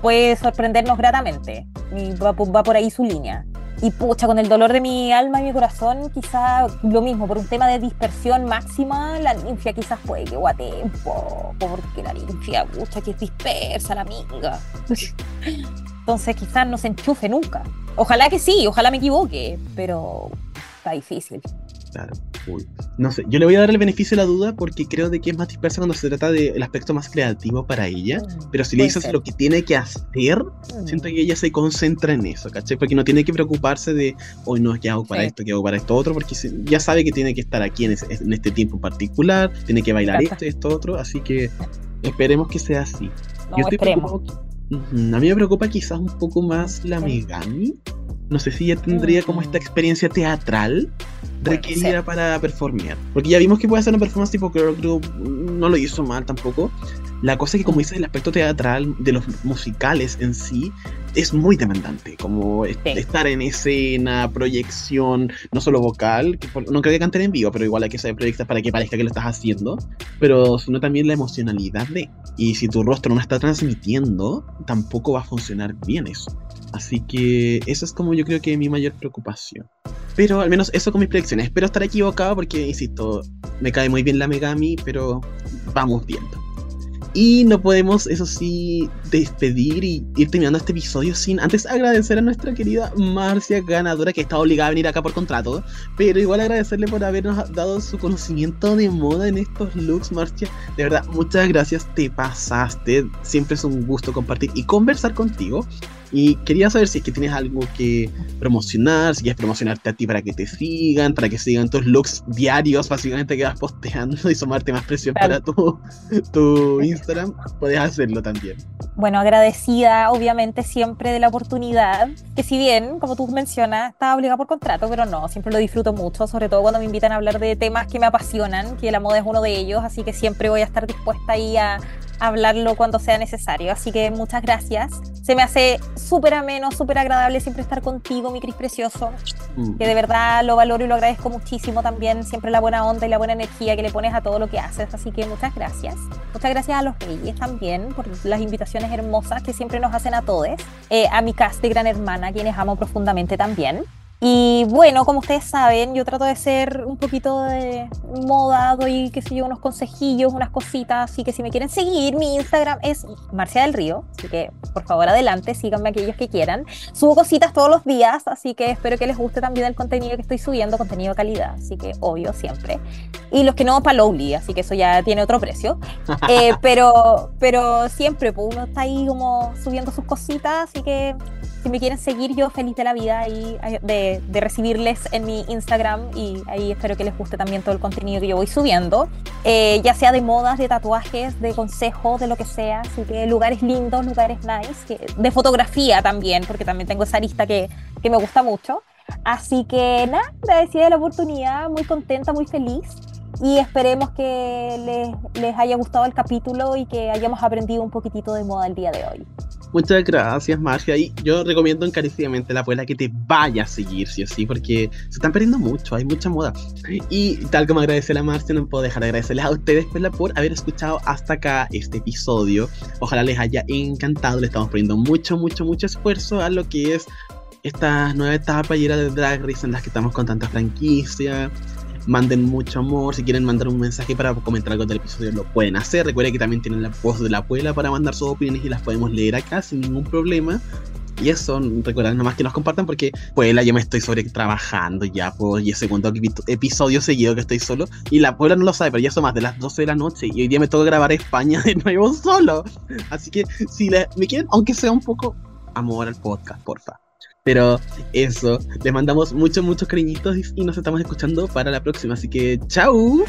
puede sorprendernos gratamente. Y va, va por ahí su línea. Y pucha, con el dolor de mi alma y mi corazón, quizá lo mismo, por un tema de dispersión máxima, la ninfia quizás puede que guate un poco, porque la ninfia, pucha, que es dispersa la amiga. Entonces quizás no se enchufe nunca. Ojalá que sí, ojalá me equivoque, pero está difícil. Claro, uy. No sé, yo le voy a dar el beneficio de la duda porque creo de que es más dispersa cuando se trata del aspecto más creativo para ella. Mm, Pero si le dices ser. lo que tiene que hacer, Mm. siento que ella se concentra en eso, ¿cachai? Porque no tiene que preocuparse de, hoy no, ¿qué hago para Sí. esto? ¿Qué hago para esto otro? Porque se- ya sabe que tiene que estar aquí en, en este tiempo en particular, tiene que bailar Exacto. esto y esto otro, así que esperemos que sea así. No, Yo estoy preocupado- A mí me preocupa quizás un poco más la Sí. Megami. No sé si ella tendría como esta Mm. experiencia teatral Requerida ser. para performear. Porque ya vimos que puede hacer una performance tipo girl group, no lo hizo mal tampoco. La cosa es que, como dices, el aspecto teatral de los musicales en sí es muy demandante. Como Sí. estar en escena, proyección, no solo vocal, que por- no creo que canten en vivo, pero igual hay que saber proyectar para que parezca que lo estás haciendo, pero sino también la emocionalidad de. Y si tu rostro no está transmitiendo, tampoco va a funcionar bien eso. Así que eso es como yo creo que mi mayor preocupación. Pero al menos eso con mis predicciones. Espero estar equivocado porque, insisto, me cae muy bien la Megami, pero vamos viendo. Y no podemos, eso sí, despedir y ir terminando este episodio sin antes agradecer a nuestra querida Marcia, ganadora, que está obligada a venir acá por contrato. Pero igual agradecerle por habernos dado su conocimiento de moda en estos looks, Marcia. De verdad, muchas gracias, te pasaste. Siempre es un gusto compartir y conversar contigo. Y quería saber si es que tienes algo que promocionar, si quieres promocionarte a ti para que te sigan, para que sigan tus looks diarios, básicamente que vas posteando y sumarte más presión Claro. para tu, tu Instagram, puedes hacerlo también. Bueno, agradecida obviamente siempre de la oportunidad, que si bien, como tú mencionas, estaba obligada por contrato, pero no, siempre lo disfruto mucho, sobre todo cuando me invitan a hablar de temas que me apasionan, que la moda es uno de ellos, así que siempre voy a estar dispuesta ahí a hablarlo cuando sea necesario. Así que muchas gracias. Se me hace súper ameno, súper agradable siempre estar contigo, mi Cris Precioso, Mm. que de verdad lo valoro y lo agradezco muchísimo también, siempre la buena onda y la buena energía que le pones a todo lo que haces, así que muchas gracias. Muchas gracias a los reyes también por las invitaciones hermosas que siempre nos hacen a todos, eh, a mi cast de Gran Hermana, quienes amo profundamente también. Y bueno, como ustedes saben, yo trato de ser un poquito de moda, doy, qué sé yo, unos consejillos, unas cositas, así que si me quieren seguir, mi Instagram es Marcia del Río, así que por favor adelante, síganme aquellos que quieran. Subo cositas todos los días, así que espero que les guste también el contenido que estoy subiendo, contenido de calidad, así que obvio siempre. Y los que no, para Lowly, así que eso ya tiene otro precio. Eh, pero, pero siempre, pues uno está ahí como subiendo sus cositas, así que si me quieren seguir, yo feliz de la vida y eh, de, de recibirles en mi Instagram y ahí espero que les guste también todo el contenido que yo voy subiendo, eh, ya sea de modas, de tatuajes, de consejos, de lo que sea, así que lugares lindos, lugares nice, que- de fotografía también, porque también tengo esa lista que, que me gusta mucho. Así que nada, agradecida de la oportunidad, muy contenta, muy feliz y esperemos que les, les haya gustado el capítulo y que hayamos aprendido un poquitito de moda el día de hoy. Muchas gracias, Marcia. Y yo recomiendo encarecidamente la abuela que te vaya a seguir, sí o sí, porque se están perdiendo mucho, hay mucha moda. Y tal como agradecer a Marcia, no puedo dejar de agradecerles a ustedes Perla, por haber escuchado hasta acá este episodio. Ojalá les haya encantado, le estamos poniendo mucho, mucho, mucho esfuerzo a lo que es esta nueva etapa y era de Drag Race en las que estamos con tanta franquicia. Manden mucho amor, si quieren mandar un mensaje para comentar algo del episodio lo pueden hacer. Recuerden que también tienen la voz de la abuela para mandar sus opiniones y las podemos leer acá sin ningún problema. Y eso, recuerden nomás que nos compartan porque pues yo me estoy sobre trabajando ya, pues y el segundo epi- episodio seguido que estoy solo. Y la Puebla no lo sabe, pero ya son más de las 12 de la noche y hoy día me toca grabar España de nuevo solo. Así que si me quieren, aunque sea un poco amor al podcast, porfa. Pero eso, les mandamos muchos, muchos cariñitos y nos estamos escuchando para la próxima. Así que, chao.